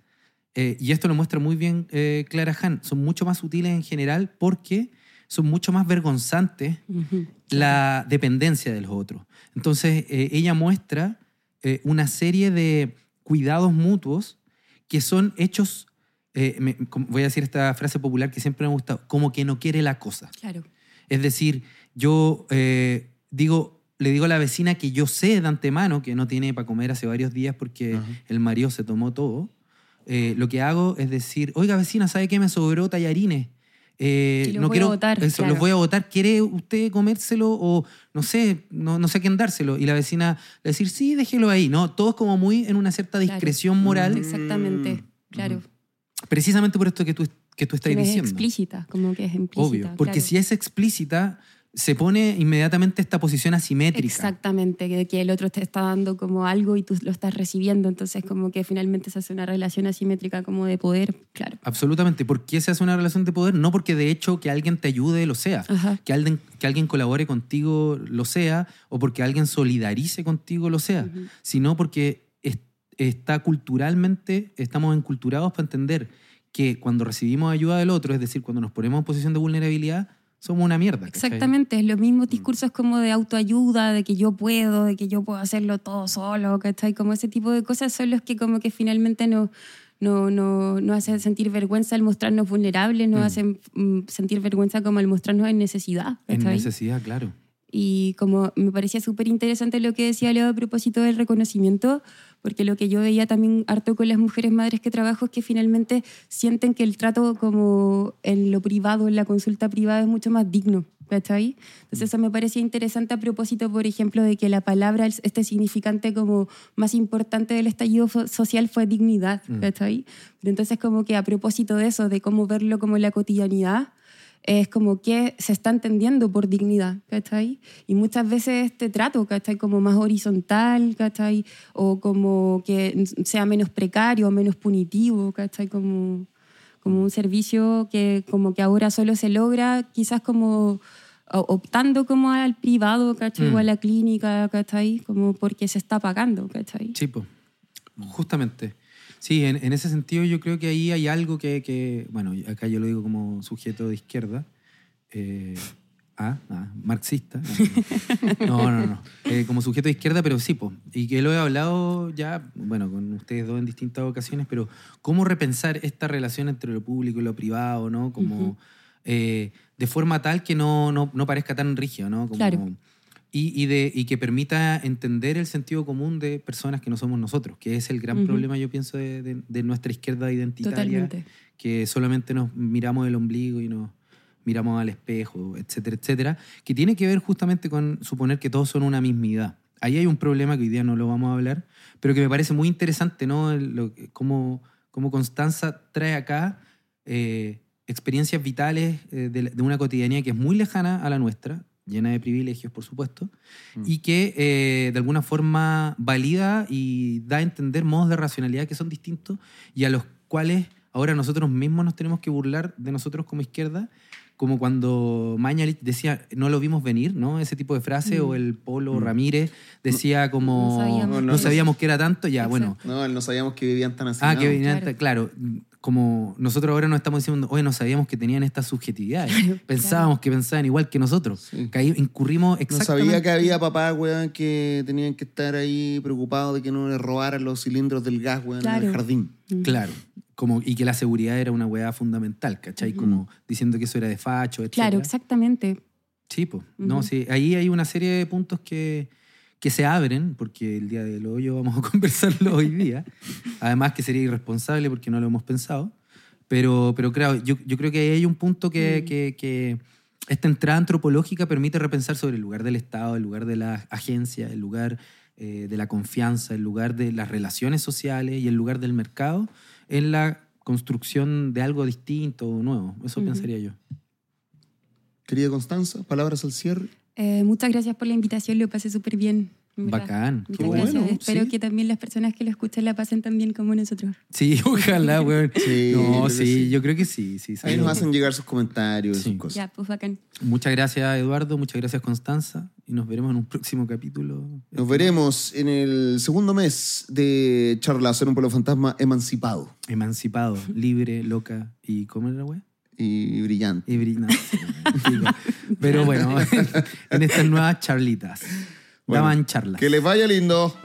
S2: eh, y esto lo muestra muy bien eh, Clara Han, son mucho más sutiles en general porque son mucho más vergonzantes
S3: Ujú.
S2: la dependencia de los otros. Entonces, eh, ella muestra eh, una serie de cuidados mutuos que son hechos, eh, me- voy a decir esta frase popular que siempre me ha gustado, como que no quiere la cosa.
S3: Claro.
S2: Es decir, yo eh, digo, le digo a la vecina que yo sé de antemano que no tiene para comer hace varios días porque
S1: Ajá.
S2: el marido se tomó todo. Eh, lo que hago es decir, oiga vecina, ¿sabe qué me sobró tallarines? Eh,
S3: los
S2: no
S3: voy a
S2: quiero,
S3: botar,
S2: eso,
S3: claro.
S2: los voy a votar. ¿Quiere usted comérselo o no sé, no, no sé a quién dárselo? Y la vecina le decir, sí, déjelo ahí. No, todo es como muy en una cierta
S3: Claro.
S2: discreción moral,
S3: Exactamente,
S1: Mm.
S3: claro.
S2: precisamente por esto que tú, que tú estás
S3: Que no es
S2: diciendo.
S3: explícita, como que es implícita.
S2: Obvio, porque
S3: claro.
S2: si es explícita, se pone inmediatamente esta posición asimétrica.
S3: Exactamente, que, que el otro te está dando como algo y tú lo estás recibiendo, entonces como que finalmente se hace una relación asimétrica como de poder, claro.
S2: Absolutamente. ¿Por qué se hace una relación de poder? No porque de hecho que alguien te ayude lo sea,
S3: Ajá.
S2: que alguien, que alguien colabore contigo lo sea, o porque alguien solidarice contigo lo sea, sino porque es- está culturalmente, estamos enculturados para entender que cuando recibimos ayuda del otro, es decir, cuando nos ponemos en posición de vulnerabilidad, somos una mierda. ¿cachai?
S3: Exactamente, los mismos discursos como de autoayuda, de que yo puedo, de que yo puedo hacerlo todo solo, ¿cachai? Como ese tipo de cosas son los que como que finalmente nos no, no, no hacen sentir vergüenza al mostrarnos vulnerables, nos
S2: Mm.
S3: hacen mm, sentir vergüenza como al mostrarnos en necesidad,
S2: En necesidad, claro.
S3: Y como me parecía súper interesante lo que decía Leo a propósito del reconocimiento, porque lo que yo veía también harto con las mujeres madres que trabajo es que finalmente sienten que el trato como en lo privado, en la consulta privada es mucho más digno. ¿Cachai? Entonces eso me parecía interesante a propósito, por ejemplo, de que la palabra, este significante como más importante del estallido social fue dignidad, mm. ¿cachai? Pero entonces como que a propósito de eso, de cómo verlo como la cotidianidad, es como que se está entendiendo por dignidad, ¿cachai? Y muchas veces este trato, ¿cachai? Como más horizontal, ¿cachai? O como que sea menos precario, menos punitivo, ¿cachai? Como, como un servicio que como que ahora solo se logra quizás como optando como al privado, ¿cachai? O a mm. la clínica, ¿cachai? Como porque se está pagando, ¿cachai?
S2: Sí, pues, justamente. Sí, en, ese sentido yo creo que ahí hay algo que, bueno, acá yo lo digo como sujeto de izquierda, eh, ah, ah, marxista, no, no, no, eh, como sujeto de izquierda, pero sí, pues, y que lo he hablado ya, bueno, con ustedes dos en distintas ocasiones, pero cómo repensar esta relación entre lo público y lo privado, ¿no? Como eh, de forma tal que no, no, no parezca tan rígido, ¿no? Como,
S3: claro
S2: y, de, y, que permita entender el sentido común de personas que no somos nosotros, que es el gran problema, yo pienso, de, de, nuestra izquierda identitaria, que solamente nos miramos el ombligo y nos miramos al espejo, etcétera, etcétera, que tiene que ver justamente con suponer que todos son una mismidad. Ahí hay un problema que hoy día no lo vamos a hablar, pero que me parece muy interesante, ¿no? Lo, cómo, cómo Constanza trae acá eh, experiencias vitales eh, de, de, una cotidianía que es muy lejana a la nuestra, llena de privilegios, por supuesto, mm. y que eh, de alguna forma valida y da a entender modos de racionalidad que son distintos y a los cuales ahora nosotros mismos nos tenemos que burlar de nosotros como izquierda, como cuando Mañalich decía, no lo vimos venir, ¿no? Ese tipo de frase, o mm. el Polo mm. Ramírez decía como, no sabíamos, que era tanto, ya, bueno.
S1: No, no sabíamos que vivían tan así.
S2: Ah, que vivían, claro como nosotros ahora nos estamos diciendo, oye, no sabíamos que tenían estas subjetividades. <laughs> Pensábamos que pensaban igual que nosotros. incurrimos exactamente.
S1: No sabía que había papás, weón, que tenían que estar ahí preocupados de que no les robaran los cilindros del gas, weón, en el jardín.
S2: Claro. Como, y que la seguridad era una weá fundamental, ¿cachai? Como diciendo que eso era de facho, etc.
S3: Claro, exactamente.
S2: Sí, pues. No, sí. Ahí hay una serie de puntos que que se abren, porque el día del hoyo vamos a <laughs> conversarlo hoy día. Además que sería irresponsable porque no lo hemos pensado. Pero, pero claro, yo, yo creo que hay un punto que, mm. que, que, esta entrada antropológica permite repensar sobre el lugar del Estado, el lugar de la agencia, el lugar eh, de la confianza, el lugar de las relaciones sociales y el lugar del mercado en la construcción de algo distinto o nuevo. Eso pensaría yo.
S1: Querida Constanza, palabras al cierre.
S3: Eh, muchas gracias por la invitación, lo pasé súper bien.
S2: Bacán.
S3: Qué bueno. Espero que también las personas que lo escuchen la pasen tan bien como nosotros.
S2: Sí, <laughs> ojalá, güey. Sí, no, sí, yo creo que sí. sí
S1: Ahí nos hacen llegar sus comentarios, sus cosas.
S3: Ya, pues bacán.
S2: Muchas gracias, Eduardo. Muchas gracias, Constanza. Y nos veremos en un próximo capítulo.
S1: Nos veremos en el segundo mes de Charla, ser un pueblo fantasma emancipado.
S2: Emancipado, libre, loca y ¿cómo era, güey?
S1: Y brillante.
S2: Y brillante. Pero bueno, <laughs> en, estas nuevas charlitas. daban charlas.
S1: Que les vaya lindo.